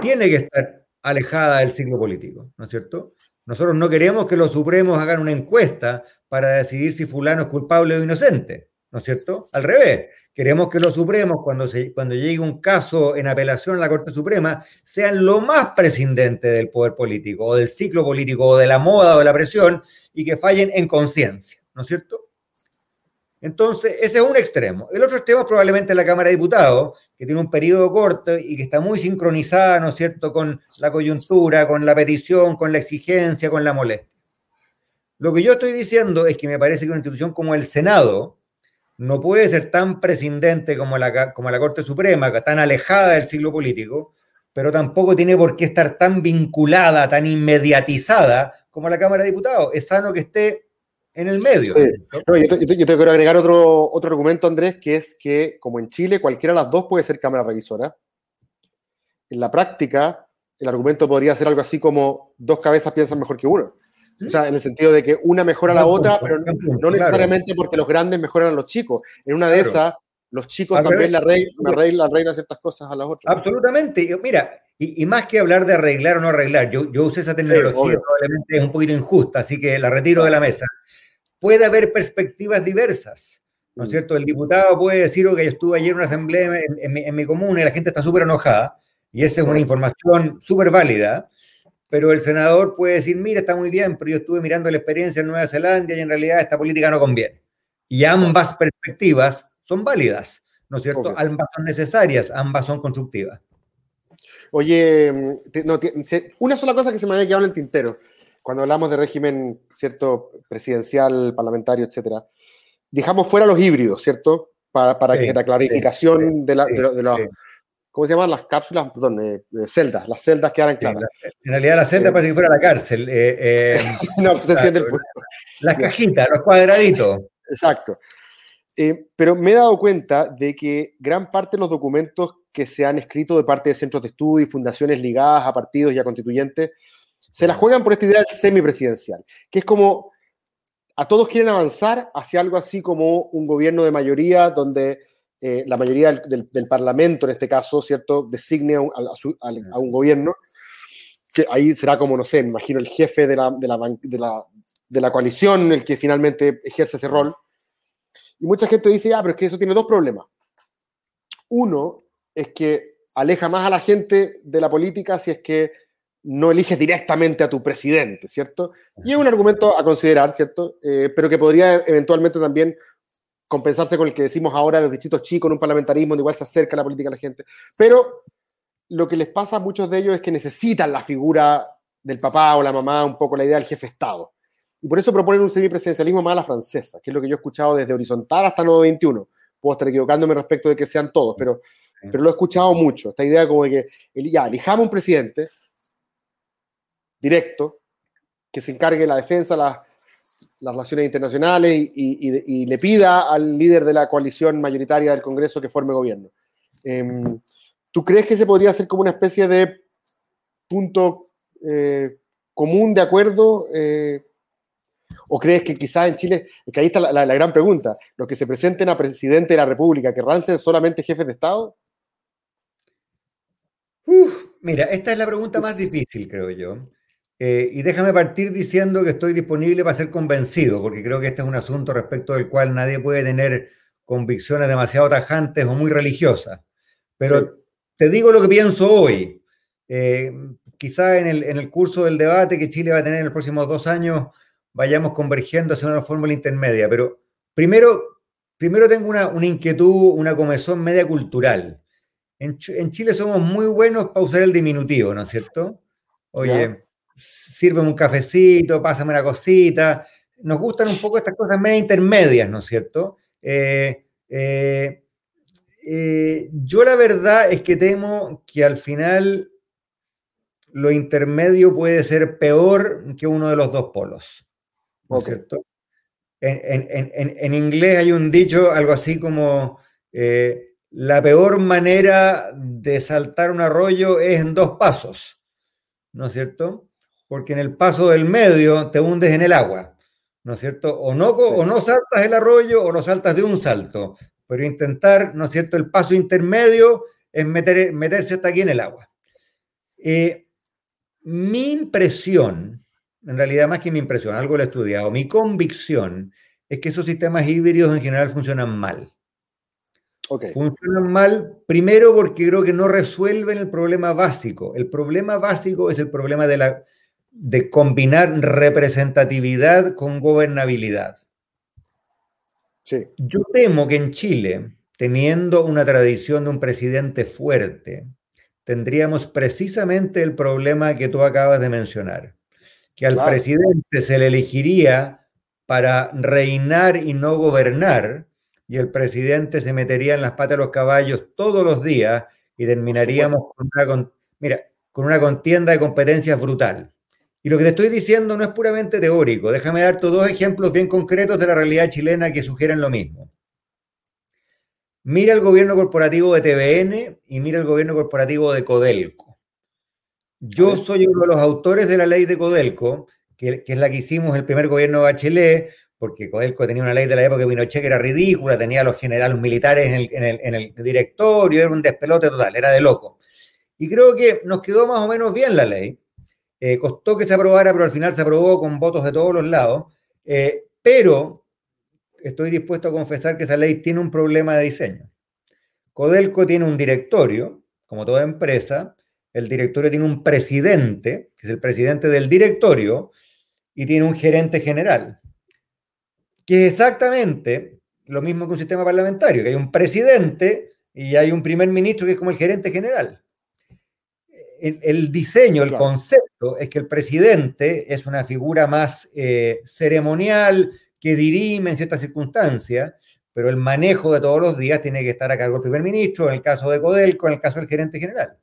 tiene que estar alejada del ciclo político, ¿no es cierto? Nosotros no queremos que los supremos hagan una encuesta para decidir si fulano es culpable o inocente, ¿no es cierto? Al revés, queremos que los supremos, cuando, se, cuando llegue un caso en apelación a la Corte Suprema, sean lo más prescindente del poder político, o del ciclo político, o de la moda o de la presión, y que fallen en conciencia, ¿no es cierto? Entonces, ese es un extremo. El otro extremo es probablemente la Cámara de Diputados, que tiene un periodo corto y que está muy sincronizada, ¿no es cierto?, con la coyuntura, con la petición, con la exigencia, con la molestia. Lo que yo estoy diciendo es que me parece que una institución como el Senado no puede ser tan prescindente como la, Corte Suprema, tan alejada del siglo político, pero tampoco tiene por qué estar tan vinculada, tan inmediatizada como la Cámara de Diputados. Es sano que esté en el medio. yo, te, quiero agregar otro, otro argumento, Andrés, que es que, como en Chile, cualquiera de las dos puede ser Cámara Revisora. En la práctica, el argumento podría ser algo así como dos cabezas piensan mejor que uno. O sea, en el sentido de que una mejora a la otra, pero no, necesariamente porque los grandes mejoran a los chicos. En una de esas, los chicos también le arreglan, ciertas cosas a las otras. Absolutamente. Mira, y, más que hablar de arreglar o no arreglar, yo, yo usé esa terminología, probablemente es un poquito injusta, así que la retiro de la mesa puede haber perspectivas diversas. ¿No es mm. cierto? El diputado puede decir, que yo estuve ayer en una asamblea en, mi, comuna y la gente está súper enojada, y esa es una información súper válida, pero el senador puede decir, mira, está muy bien, pero yo estuve mirando la experiencia en Nueva Zelanda y en realidad esta política no conviene. Y ambas perspectivas son válidas, ¿no es cierto? Ambas son necesarias, ambas son constructivas. Oye, una sola cosa que se me había quedado en el tintero cuando hablamos de régimen, ¿cierto? Presidencial, parlamentario, etcétera, dejamos fuera los híbridos, ¿cierto? Para, para que la clarificación de, la, de, ¿cómo se llaman? Las cápsulas, perdón, eh, celdas, las celdas quedaran claras. en realidad la celda eh, parece que fuera la cárcel. Eh, no, pues se entiende el punto. Las cajitas, los cuadraditos. Exacto. pero me he dado cuenta de que gran parte de los documentos que se han escrito de parte de centros de estudio y fundaciones ligadas a partidos y a constituyentes se la juegan por esta idea semipresidencial, que es como a todos quieren avanzar hacia algo así como un gobierno de mayoría donde eh, la mayoría del, Parlamento, en este caso, ¿cierto?, designe a un, gobierno, que ahí será como, no sé, imagino el jefe de la, de la, de la, coalición el que finalmente ejerce ese rol. Y mucha gente dice, ah, pero es que eso tiene dos problemas. Uno es que aleja más a la gente de la política si es que no eliges directamente a tu presidente, ¿cierto? Y es un argumento a considerar, ¿cierto? Eh, pero que podría eventualmente también compensarse con el que decimos ahora los distritos chicos en un parlamentarismo donde igual se acerca la política a la gente. Pero lo que les pasa a muchos de ellos es que necesitan la figura del papá o la mamá, un poco la idea del jefe de Estado. Y por eso proponen un semipresidencialismo más a la francesa, que es lo que yo he escuchado desde horizontal hasta Nodo 21. Puedo estar equivocándome respecto de que sean todos, pero, pero lo he escuchado mucho. Esta idea como de que ya, elijamos un presidente, directo, que se encargue de la defensa, las, relaciones internacionales y, le pida al líder de la coalición mayoritaria del Congreso que forme gobierno. Em, ¿Tú crees que se podría hacer como una especie de punto eh, común de acuerdo? Eh, ¿O crees que quizás en Chile, que ahí está la, gran pregunta, los que se presenten a presidente de la República, querrán ser solamente jefes de Estado? mira, esta es la pregunta más difícil, creo yo. Eh, y déjame partir diciendo que estoy disponible para ser convencido, porque creo que este es un asunto respecto del cual nadie puede tener convicciones demasiado tajantes o muy religiosas. Pero te digo lo que pienso hoy. Eh, quizá en el, en el, curso del debate que Chile va a tener en los próximos dos años vayamos convergiendo hacia una fórmula intermedia. Pero primero, primero tengo una, una inquietud, una comezón media cultural. En, en, Chile somos muy buenos para usar el diminutivo, ¿no es cierto? Oye, sírveme un cafecito, pásame una cosita. Nos gustan un poco estas cosas medio intermedias, ¿no es cierto? Eh, eh, eh, yo la verdad es que temo que al final lo intermedio puede ser peor que uno de los dos polos. ¿no cierto? En, inglés hay un dicho, algo así como, la peor manera de saltar un arroyo es en dos pasos, ¿no es cierto? Porque en el paso del medio te hundes en el agua, ¿no es cierto? O no, o no saltas el arroyo o lo saltas de un salto, pero intentar, ¿no es cierto? El paso intermedio es meter, meterse hasta aquí en el agua. Eh, mi impresión, en realidad más que mi impresión, algo lo he estudiado, mi convicción es que esos sistemas híbridos en general funcionan mal. Funcionan mal, primero porque creo que no resuelven el problema básico. El problema básico es el problema de la, de combinar representatividad con gobernabilidad. Yo temo que en Chile, teniendo una tradición de un presidente fuerte, tendríamos precisamente el problema que tú acabas de mencionar, que al presidente se le elegiría para reinar y no gobernar, y el presidente se metería en las patas de los caballos todos los días y terminaríamos con una, mira, con una contienda de competencias brutal. Y lo que te estoy diciendo no es puramente teórico. Déjame darte dos ejemplos bien concretos de la realidad chilena que sugieren lo mismo. Mira el gobierno corporativo de TVN y mira el gobierno corporativo de Codelco. Yo soy uno de los autores de la ley de Codelco, que, es la que hicimos el primer gobierno de Bachelet, porque Codelco tenía una ley de la época de Pinochet que era ridícula, tenía a los generales militares en el, en, el, en el directorio, era un despelote total, era de loco. Y creo que nos quedó más o menos bien la ley eh, costó que se aprobara, pero al final se aprobó con votos de todos los lados. Eh, pero estoy dispuesto a confesar que esa ley tiene un problema de diseño. Codelco tiene un directorio, como toda empresa. El directorio tiene un presidente, que es el presidente del directorio, y tiene un gerente general, que es exactamente lo mismo que un sistema parlamentario, que hay un presidente y hay un primer ministro que es como el gerente general el, diseño, el concepto es que el presidente es una figura más eh, ceremonial que dirime en ciertas circunstancias, pero el manejo de todos los días tiene que estar a cargo del primer ministro, en el caso de Codelco, en el caso del gerente general.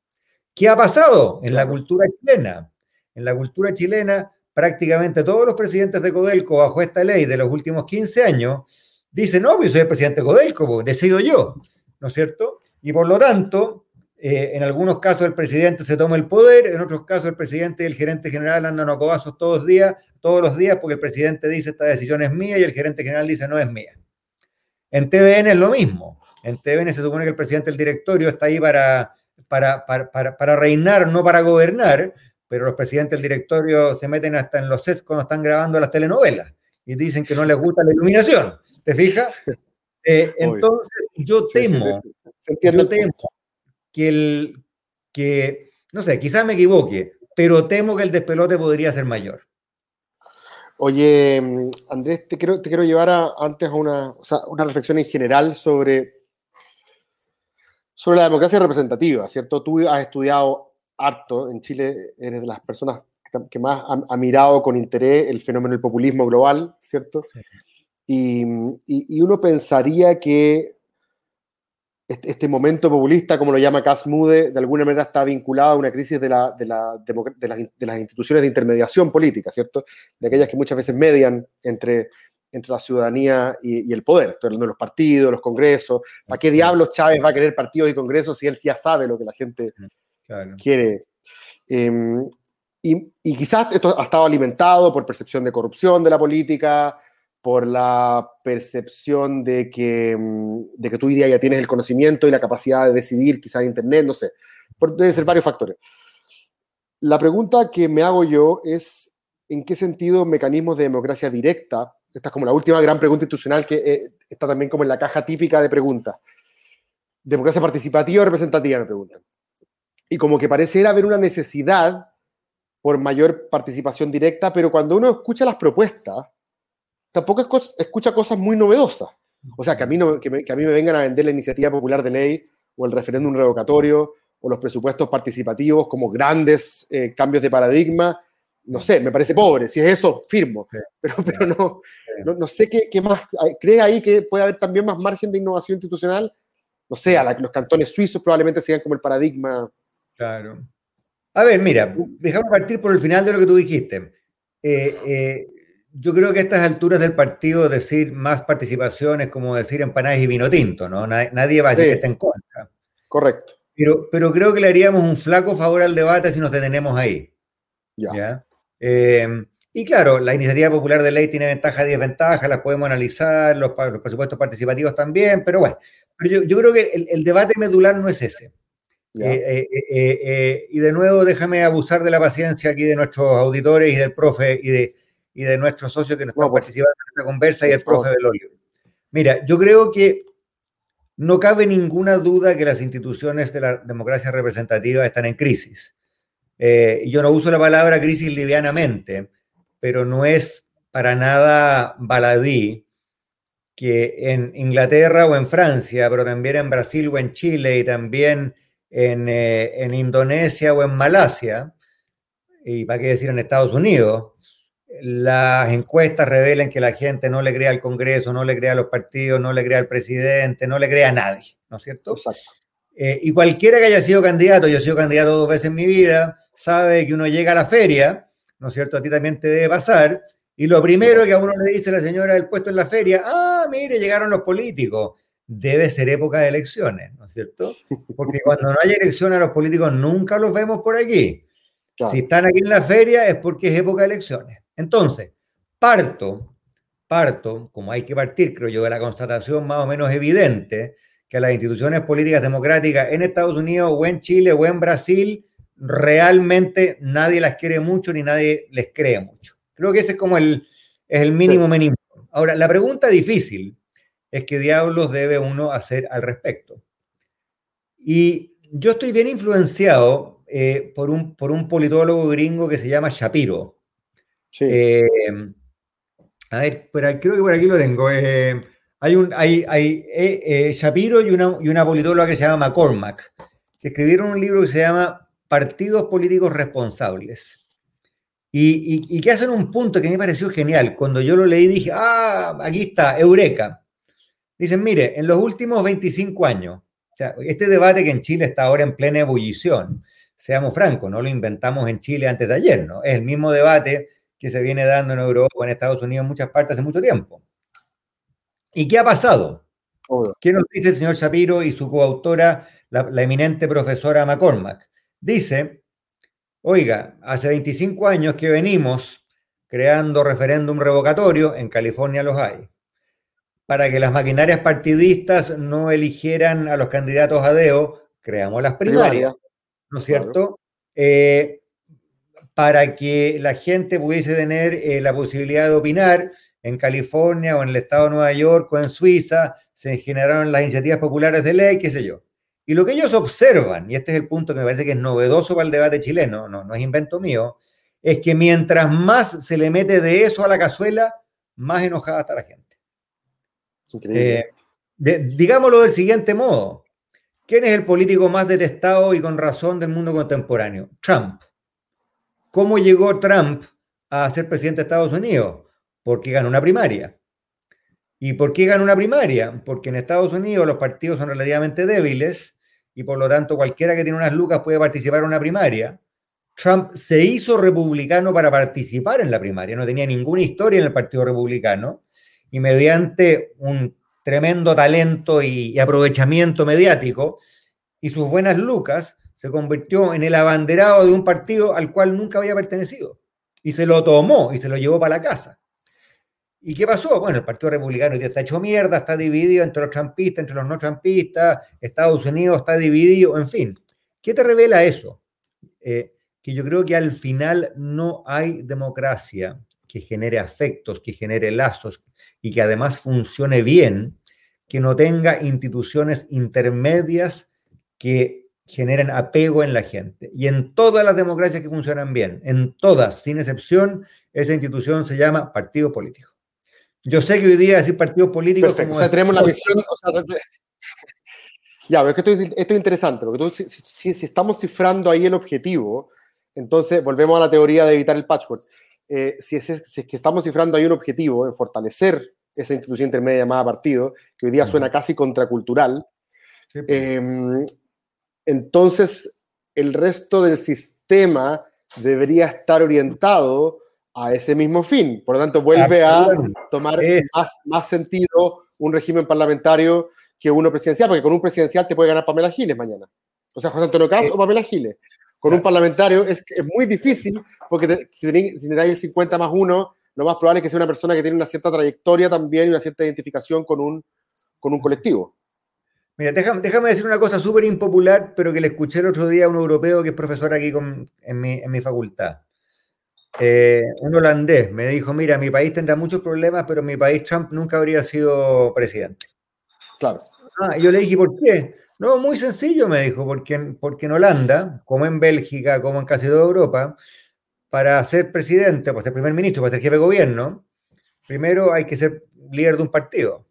¿Qué ha pasado en la cultura chilena? En la cultura chilena, prácticamente todos los presidentes de Codelco, bajo esta ley de los últimos 15 años, dicen, no, yo soy el presidente de Codelco, decido yo, ¿no es cierto? Y por lo tanto, eh, en algunos casos el presidente se toma el poder, en otros casos el presidente y el gerente general andan a cobazos todos, los días, todos los días porque el presidente dice esta decisión es mía y el gerente general dice no es mía. En TVN es lo mismo. En TVN se supone que el presidente del directorio está ahí para, para, para, para, reinar, no para gobernar, pero los presidentes del directorio se meten hasta en los sets cuando están grabando las telenovelas y dicen que no les gusta la iluminación. ¿Te fijas? Eh, entonces, yo temo, yo temo que el, que, no sé, quizás me equivoque, pero temo que el despelote podría ser mayor. Oye, Andrés, te quiero, te quiero llevar antes a una, una reflexión en general sobre, sobre la democracia representativa, ¿cierto? Tú has estudiado harto en Chile, eres de las personas que más ha, mirado con interés el fenómeno del populismo global, ¿cierto? Y, y, uno pensaría que este, este, momento populista, como lo llama Casmude, de alguna manera está vinculado a una crisis de, la, de, la, de, las, de, las, instituciones de intermediación política, ¿cierto? De aquellas que muchas veces median entre, entre la ciudadanía y, el poder, de los partidos, los congresos. ¿Para qué diablos Chávez va a querer partidos y congresos si él ya sabe lo que la gente quiere? Em, y, y, quizás esto ha estado alimentado por percepción de corrupción de la política, por la percepción de que, mm, de que tú hoy día ya tienes el conocimiento y la capacidad de decidir, quizás Internet, no sé. deben ser varios factores. La pregunta que me hago yo es, ¿en qué sentido mecanismos de democracia directa? Esta es como la última gran pregunta institucional que eh, está también como en la caja típica de preguntas. Democracia participativa o representativa, me preguntan. Y como que parece haber una necesidad por mayor participación directa, pero cuando uno escucha las propuestas, tampoco escucha cosas muy novedosas. O sea, que a, mí no, que, a mí me vengan a vender la iniciativa popular de ley o el referéndum revocatorio o los presupuestos participativos como grandes eh, cambios de paradigma, no sé, me parece pobre. Si es eso, firmo. Pero, pero no, no, sé qué, qué, más. ¿Cree ahí que puede haber también más margen de innovación institucional? No sé, a los cantones suizos probablemente sean como el paradigma. Claro. A ver, mira, déjame partir por el final de lo que tú dijiste. Eh, eh, yo creo que a estas alturas del partido decir más participación es como decir empanadas y vino tinto, ¿no? Nadie va a decir que está en contra. Correcto. Pero, pero creo que le haríamos un flaco favor al debate si nos detenemos ahí. Ya. Eh, y claro, la iniciativa popular de ley tiene ventajas y desventajas, las podemos analizar, los, presupuestos participativos también, pero bueno, pero yo, creo que el, debate medular no es ese. Eh, eh, y de nuevo, déjame abusar de la paciencia aquí de nuestros auditores y del profe y de, y de nuestros socios que nos están pues, participando en esta conversa y el profe Belolio. Mira, yo creo que no cabe ninguna duda que las instituciones de la democracia representativa están en crisis. Eh, yo no uso la palabra crisis livianamente, pero no es para nada baladí que en Inglaterra o en Francia, pero también en Brasil o en Chile y también en, eh, en Indonesia o en Malasia, y para qué decir en Estados Unidos, las encuestas revelen que la gente no le crea al Congreso, no le crea a los partidos, no le crea al presidente, no le crea a nadie, ¿no es cierto? Exacto. Eh, y cualquiera que haya sido candidato, yo he sido candidato dos veces en mi vida, sabe que uno llega a la feria, ¿no es cierto? A ti también te debe pasar. Y lo primero que a uno le dice la señora del puesto en la feria, ah, mire, llegaron los políticos. Debe ser época de elecciones, ¿no es cierto? Porque cuando no hay elecciones a los políticos nunca los vemos por aquí. Si están aquí en la feria es porque es época de elecciones. Entonces, parto, parto, como hay que partir, creo yo, de la constatación más o menos evidente que las instituciones políticas democráticas en Estados Unidos o en Chile o en Brasil realmente nadie las quiere mucho ni nadie les cree mucho. Creo que ese es como el, es el mínimo mínimo. Ahora, la pregunta difícil es qué diablos debe uno hacer al respecto. Y yo estoy bien influenciado eh, por, un, por un politólogo gringo que se llama Shapiro. Eh, a ver, creo que por aquí lo tengo. Eh, hay un hay, hay Shapiro y una, y una politóloga que se llama McCormack, que escribieron un libro que se llama Partidos Políticos Responsables. Y, y, que hacen un punto que me pareció genial. Cuando yo lo leí dije, ah, aquí está, Eureka. Dicen, mire, en los últimos 25 años, este debate que en Chile está ahora en plena ebullición, seamos francos, no lo inventamos en Chile antes de ayer, ¿no? Es el mismo debate que se viene dando en Europa en Estados Unidos en muchas partes hace mucho tiempo. ¿Y qué ha pasado? ¿Qué nos dice el señor Shapiro y su coautora, la, eminente profesora McCormack? Dice, oiga, hace 25 años que venimos creando referéndum revocatorio, en California los hay, para que las maquinarias partidistas no eligieran a los candidatos a DEO, creamos las primarias, ¿no es cierto? Eh, para que la gente pudiese tener eh, la posibilidad de opinar. En California o en el estado de Nueva York o en Suiza se generaron las iniciativas populares de ley, qué sé yo. Y lo que ellos observan, y este es el punto que me parece que es novedoso para el debate chileno, no, no es invento mío, es que mientras más se le mete de eso a la cazuela, más enojada está la gente. Eh, digámoslo del siguiente modo. ¿Quién es el político más detestado y con razón del mundo contemporáneo? Trump. ¿Cómo llegó Trump a ser presidente de Estados Unidos? Porque ganó una primaria. ¿Y por qué ganó una primaria? Porque en Estados Unidos los partidos son relativamente débiles y por lo tanto cualquiera que tiene unas lucas puede participar en una primaria. Trump se hizo republicano para participar en la primaria, no tenía ninguna historia en el Partido Republicano y mediante un tremendo talento y, aprovechamiento mediático y sus buenas lucas, se convirtió en el abanderado de un partido al cual nunca había pertenecido y se lo tomó y se lo llevó para la casa. ¿Y qué pasó? Bueno, el Partido Republicano ya está hecho mierda, está dividido entre los trampistas, entre los no trampistas, Estados Unidos está dividido, en fin. ¿Qué te revela eso? Eh, que yo creo que al final no hay democracia que genere afectos, que genere lazos y que además funcione bien, que no tenga instituciones intermedias que generen apego en la gente. Y en todas las democracias que funcionan bien, en todas, sin excepción, esa institución se llama partido político. Yo sé que hoy día decir partido político... o sea, tenemos la visión... ya, pero es que esto, es interesante, porque si, si, estamos cifrando ahí el objetivo, entonces volvemos a la teoría de evitar el patchwork. Eh, si, es, que estamos cifrando ahí un objetivo en fortalecer esa institución intermedia llamada partido, que hoy día suena casi contracultural, em, entonces el resto del sistema debería estar orientado a ese mismo fin. Por lo tanto, vuelve a tomar más, más, sentido un régimen parlamentario que uno presidencial, porque con un presidencial te puede ganar Pamela Giles mañana. O sea, José Antonio Caz o Pamela Giles. Con un parlamentario es, es muy difícil porque si tenéis el 50 más 1, lo más probable es que sea una persona que tiene una cierta trayectoria también y una cierta identificación con un, con un colectivo. Mira, déjame, déjame decir una cosa súper impopular, pero que le escuché el otro día a un europeo que es profesor aquí en, mi, en, mi, facultad. Eh, un holandés me dijo, mira, mi país tendrá muchos problemas, pero mi país Trump nunca habría sido presidente. Claro. Ah, y yo le dije, ¿por qué? No, muy sencillo, me dijo, porque, porque en Holanda, como en Bélgica, como en casi toda Europa, para ser presidente, para ser primer ministro, para ser jefe de gobierno, primero hay que ser líder de un partido.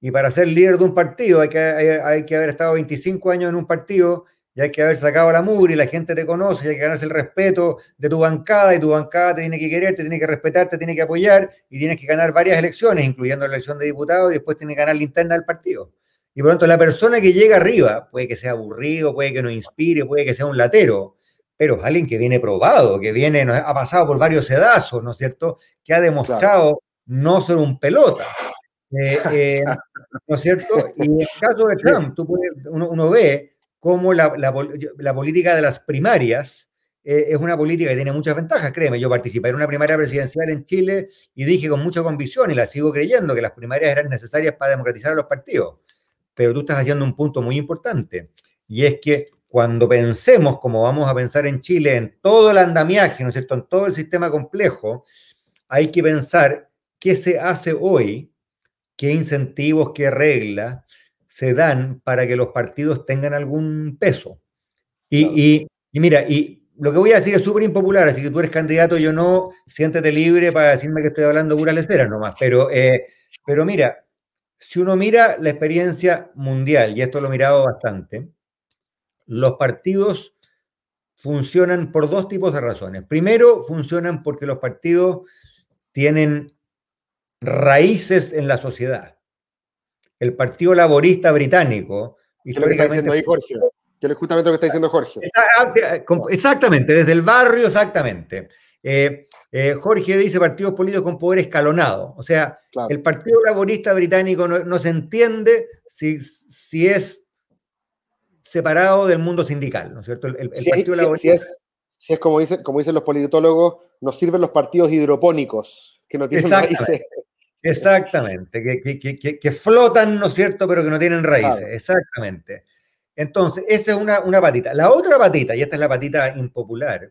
Y para ser líder de un partido hay que, hay, que haber estado 25 años en un partido y hay que haber sacado la mugre y la gente te conoce y hay que ganarse el respeto de tu bancada y tu bancada te tiene que querer, te tiene que respetar, te tiene que apoyar y tienes que ganar varias elecciones, incluyendo la elección de diputados y después tienes que ganar la interna del partido. Y por lo tanto, la persona que llega arriba puede que sea aburrido, puede que no inspire, puede que sea un latero, pero es alguien que viene probado, que viene, ha pasado por varios sedazos, ¿no es cierto? Que ha demostrado no ser un pelota. Eh, eh, ¿No es cierto? Y en el caso de Trump, uno, ve cómo la, política de las primarias eh, es una política que tiene muchas ventajas, créeme. Yo participé en una primaria presidencial en Chile y dije con mucha convicción, y la sigo creyendo, que las primarias eran necesarias para democratizar a los partidos pero tú estás haciendo un punto muy importante, y es que cuando pensemos, como vamos a pensar en Chile, en todo el andamiaje, ¿no es cierto?, en todo el sistema complejo, hay que pensar qué se hace hoy, qué incentivos, qué reglas se dan para que los partidos tengan algún peso. Y, mira, y lo que voy a decir es súper impopular, así que tú eres candidato, yo no, siéntete libre para decirme que estoy hablando pura lecera nomás, pero, eh, pero mira, si uno mira la experiencia mundial, y esto lo he mirado bastante, los partidos funcionan por dos tipos de razones. Primero, funcionan porque los partidos tienen raíces en la sociedad. El Partido Laborista Británico... ¿Qué es lo que está diciendo ahí, Jorge? ¿Qué es justamente lo que está diciendo Jorge? Exactamente, desde el barrio, exactamente. Eh, eh, Jorge dice partidos políticos con poder escalonado. O sea, el Partido Laborista Británico no, se entiende si, si, es separado del mundo sindical, ¿no es cierto? El, si, es, si, es, como, dicen, como dicen los politólogos, nos sirven los partidos hidropónicos, que no tienen raíces. Exactamente, que, que, flotan, ¿no es cierto?, pero que no tienen raíces. Exactamente. Entonces, esa es una, una patita. La otra patita, y esta es la patita impopular,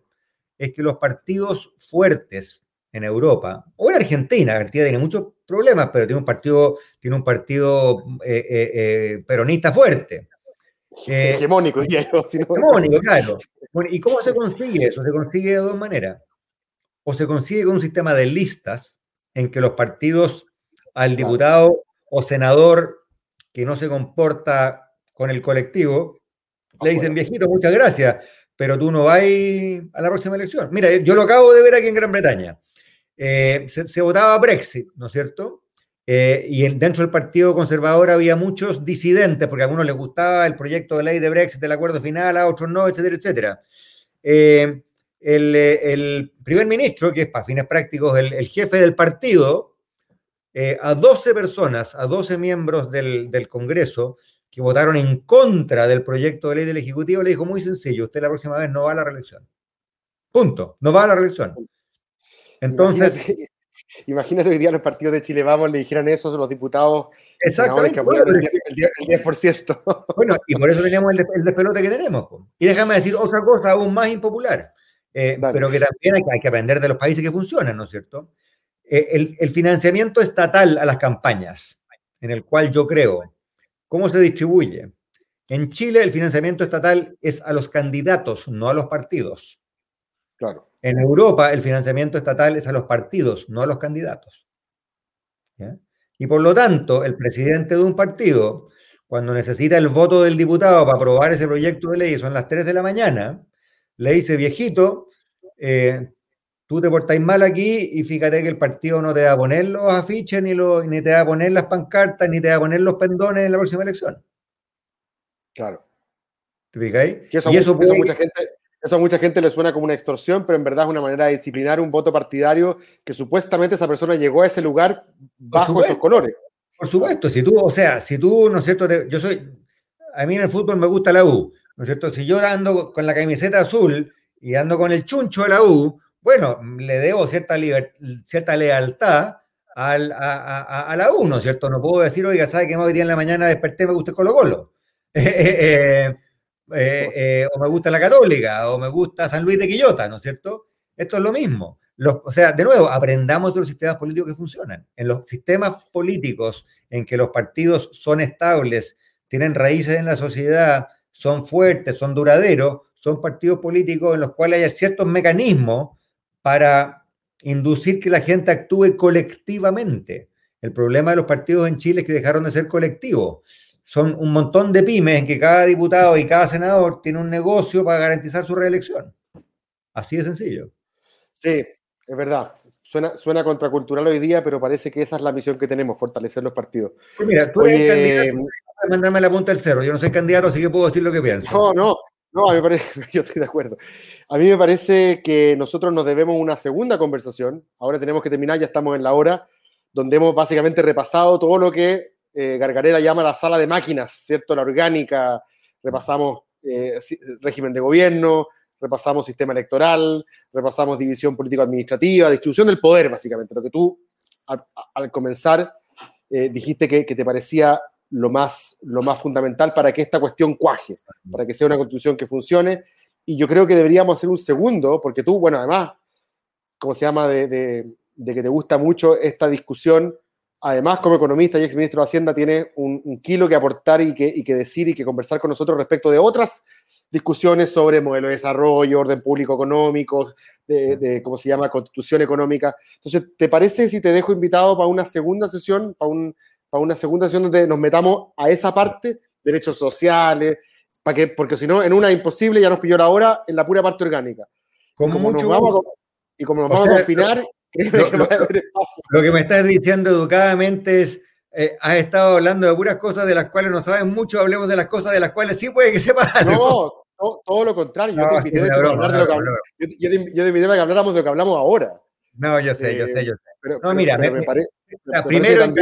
es que los partidos fuertes en Europa, o en Argentina, Argentina tiene muchos problemas, pero tiene un partido, tiene un partido eh, eh, eh, peronista fuerte. hegemónico, diría yo. Hegemónico, claro. ¿Y cómo se consigue eso? Se consigue de dos maneras. O se consigue con un sistema de listas en que los partidos al diputado o senador que no se comporta con el colectivo, le dicen, viejito, muchas gracias, pero tú no vas a la próxima elección. Mira, yo lo acabo de ver aquí en Gran Bretaña. Eh, se, votaba Brexit, ¿no es cierto? Eh, y dentro del Partido Conservador había muchos disidentes, porque a algunos les gustaba el proyecto de ley de Brexit, el acuerdo final, a otros no, etcétera, etcétera. Eh, el, primer ministro, que es para fines prácticos el, jefe del partido, a 12 personas, a 12 miembros del, del Congreso, que votaron en contra del proyecto de ley del Ejecutivo, le dijo muy sencillo, usted la próxima vez no va a la reelección. Punto, no va a la reelección. Entonces... Imagínate, que hoy día los partidos de Chile Vamos le dijeran eso a los diputados. Exactamente. el, 10%. Bueno, y por eso tenemos el, el despelote que tenemos. Y déjame decir otra cosa aún más impopular, eh, pero que también hay que, aprender de los países que funcionan, ¿no es cierto? Eh, el, el financiamiento estatal a las campañas, en el cual yo creo ¿Cómo se distribuye? En Chile el financiamiento estatal es a los candidatos, no a los partidos. Claro. En Europa el financiamiento estatal es a los partidos, no a los candidatos. Y por lo tanto, el presidente de un partido, cuando necesita el voto del diputado para aprobar ese proyecto de ley, son las 3 de la mañana, le dice, viejito, eh, tú te portáis mal aquí y fíjate que el partido no te va a poner los afiches, ni, ni te va a poner las pancartas, ni te va a poner los pendones en la próxima elección. Claro. ¿Te fijáis? y eso, mucha gente, eso a mucha gente le suena como una extorsión, pero en verdad es una manera de disciplinar un voto partidario que supuestamente esa persona llegó a ese lugar bajo esos colores. Por supuesto, si tú, o sea, si tú, ¿no es cierto? yo soy, a mí en el fútbol me gusta la U, ¿no es cierto? Si yo ando con la camiseta azul y ando con el chuncho de la U, bueno, le debo cierta, cierta lealtad al, a, a, la 1, ¿cierto? No puedo decir, oiga, ¿sabe que hoy día en la mañana desperté, me gusta Colo Colo? Eh, eh, eh, o me gusta la Católica, o me gusta San Luis de Quillota, ¿no es cierto? Esto es lo mismo. o sea, de nuevo, aprendamos de los sistemas políticos que funcionan. En los sistemas políticos en que los partidos son estables, tienen raíces en la sociedad, son fuertes, son duraderos, son partidos políticos en los cuales hay ciertos mecanismos para inducir que la gente actúe colectivamente. El problema de los partidos en Chile es que dejaron de ser colectivos. Son un montón de pymes en que cada diputado y cada senador tiene un negocio para garantizar su reelección. Así de sencillo. Sí, es verdad. Suena, suena contracultural hoy día, pero parece que esa es la misión que tenemos, fortalecer los partidos. mira, tú eres candidato, mandarme la punta del cerro. Yo no soy candidato, así que puedo decir lo que pienso. No, no, no, a mí me parece, yo estoy de acuerdo. A mí me parece que nosotros nos debemos una segunda conversación. Ahora tenemos que terminar, ya estamos en la hora, donde hemos básicamente repasado todo lo que eh, llama la sala de máquinas, ¿cierto? La orgánica, repasamos eh, régimen de gobierno, repasamos sistema electoral, repasamos división político-administrativa, distribución del poder, básicamente. Lo que tú, al, comenzar, eh, dijiste que te parecía lo más, lo más fundamental para que esta cuestión cuaje, para que sea una constitución que funcione. Y yo creo que deberíamos hacer un segundo, porque tú, bueno, además, como se llama, de, de, que te gusta mucho esta discusión, además como economista y exministro de Hacienda, tienes un, kilo que aportar y que, y que decir y que conversar con nosotros respecto de otras discusiones sobre modelo de desarrollo, orden público económico, de, de, ¿cómo se llama?, constitución económica. Entonces, ¿te parece si te dejo invitado para una segunda sesión, para un, para una segunda sesión donde nos metamos a esa parte, derechos sociales, para que, porque si no, en una imposible ya nos pilló la hora en la pura parte orgánica. Como mucho y como nos vamos a confinar, lo, que me estás diciendo educadamente es, eh, has estado hablando de puras cosas de las cuales no sabes mucho, hablemos de las cosas de las cuales sí puede que sepas. No, todo, lo contrario. Yo, te invité a hablar de lo que habláramos de lo que hablamos ahora. No, yo sé, yo sé, yo sé. no, mira, me, parece, primero,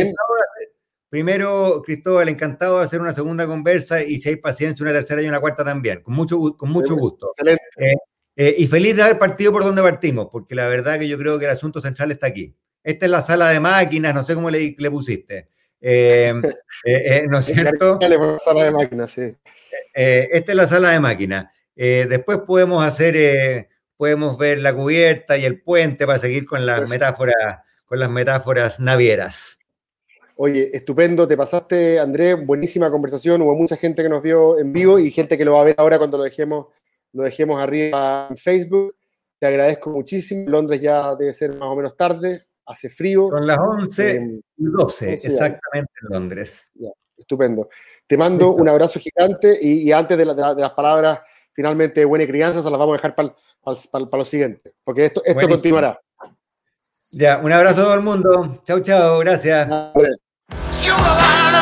primero, Cristóbal, encantado de hacer una segunda conversa y si hay paciencia, una tercera y una cuarta también, con mucho, con mucho gusto. Eh, eh, y feliz de haber partido por donde partimos, porque la verdad que yo creo que el asunto central está aquí. Esta es la sala de máquinas, no sé cómo le, le pusiste. Eh, ¿No es cierto? sala de máquinas, sí. esta es la sala de máquinas. después podemos hacer, podemos ver la cubierta y el puente para seguir con las metáforas, con las metáforas navieras. Oye, estupendo, te pasaste, Andrés, buenísima conversación. Hubo mucha gente que nos vio en vivo y gente que lo va a ver ahora cuando lo dejemos, lo dejemos arriba en Facebook. Te agradezco muchísimo. Londres ya debe ser más o menos tarde, hace frío. Son las 11 eh, y 12, exactamente en Londres. estupendo. Te mando un abrazo gigante y, antes de, las palabras finalmente buena crianza, se las vamos a dejar para lo siguiente, porque esto, esto continuará. Ya, un abrazo a todo el mundo. Chau, chau, gracias. Ciudadanos.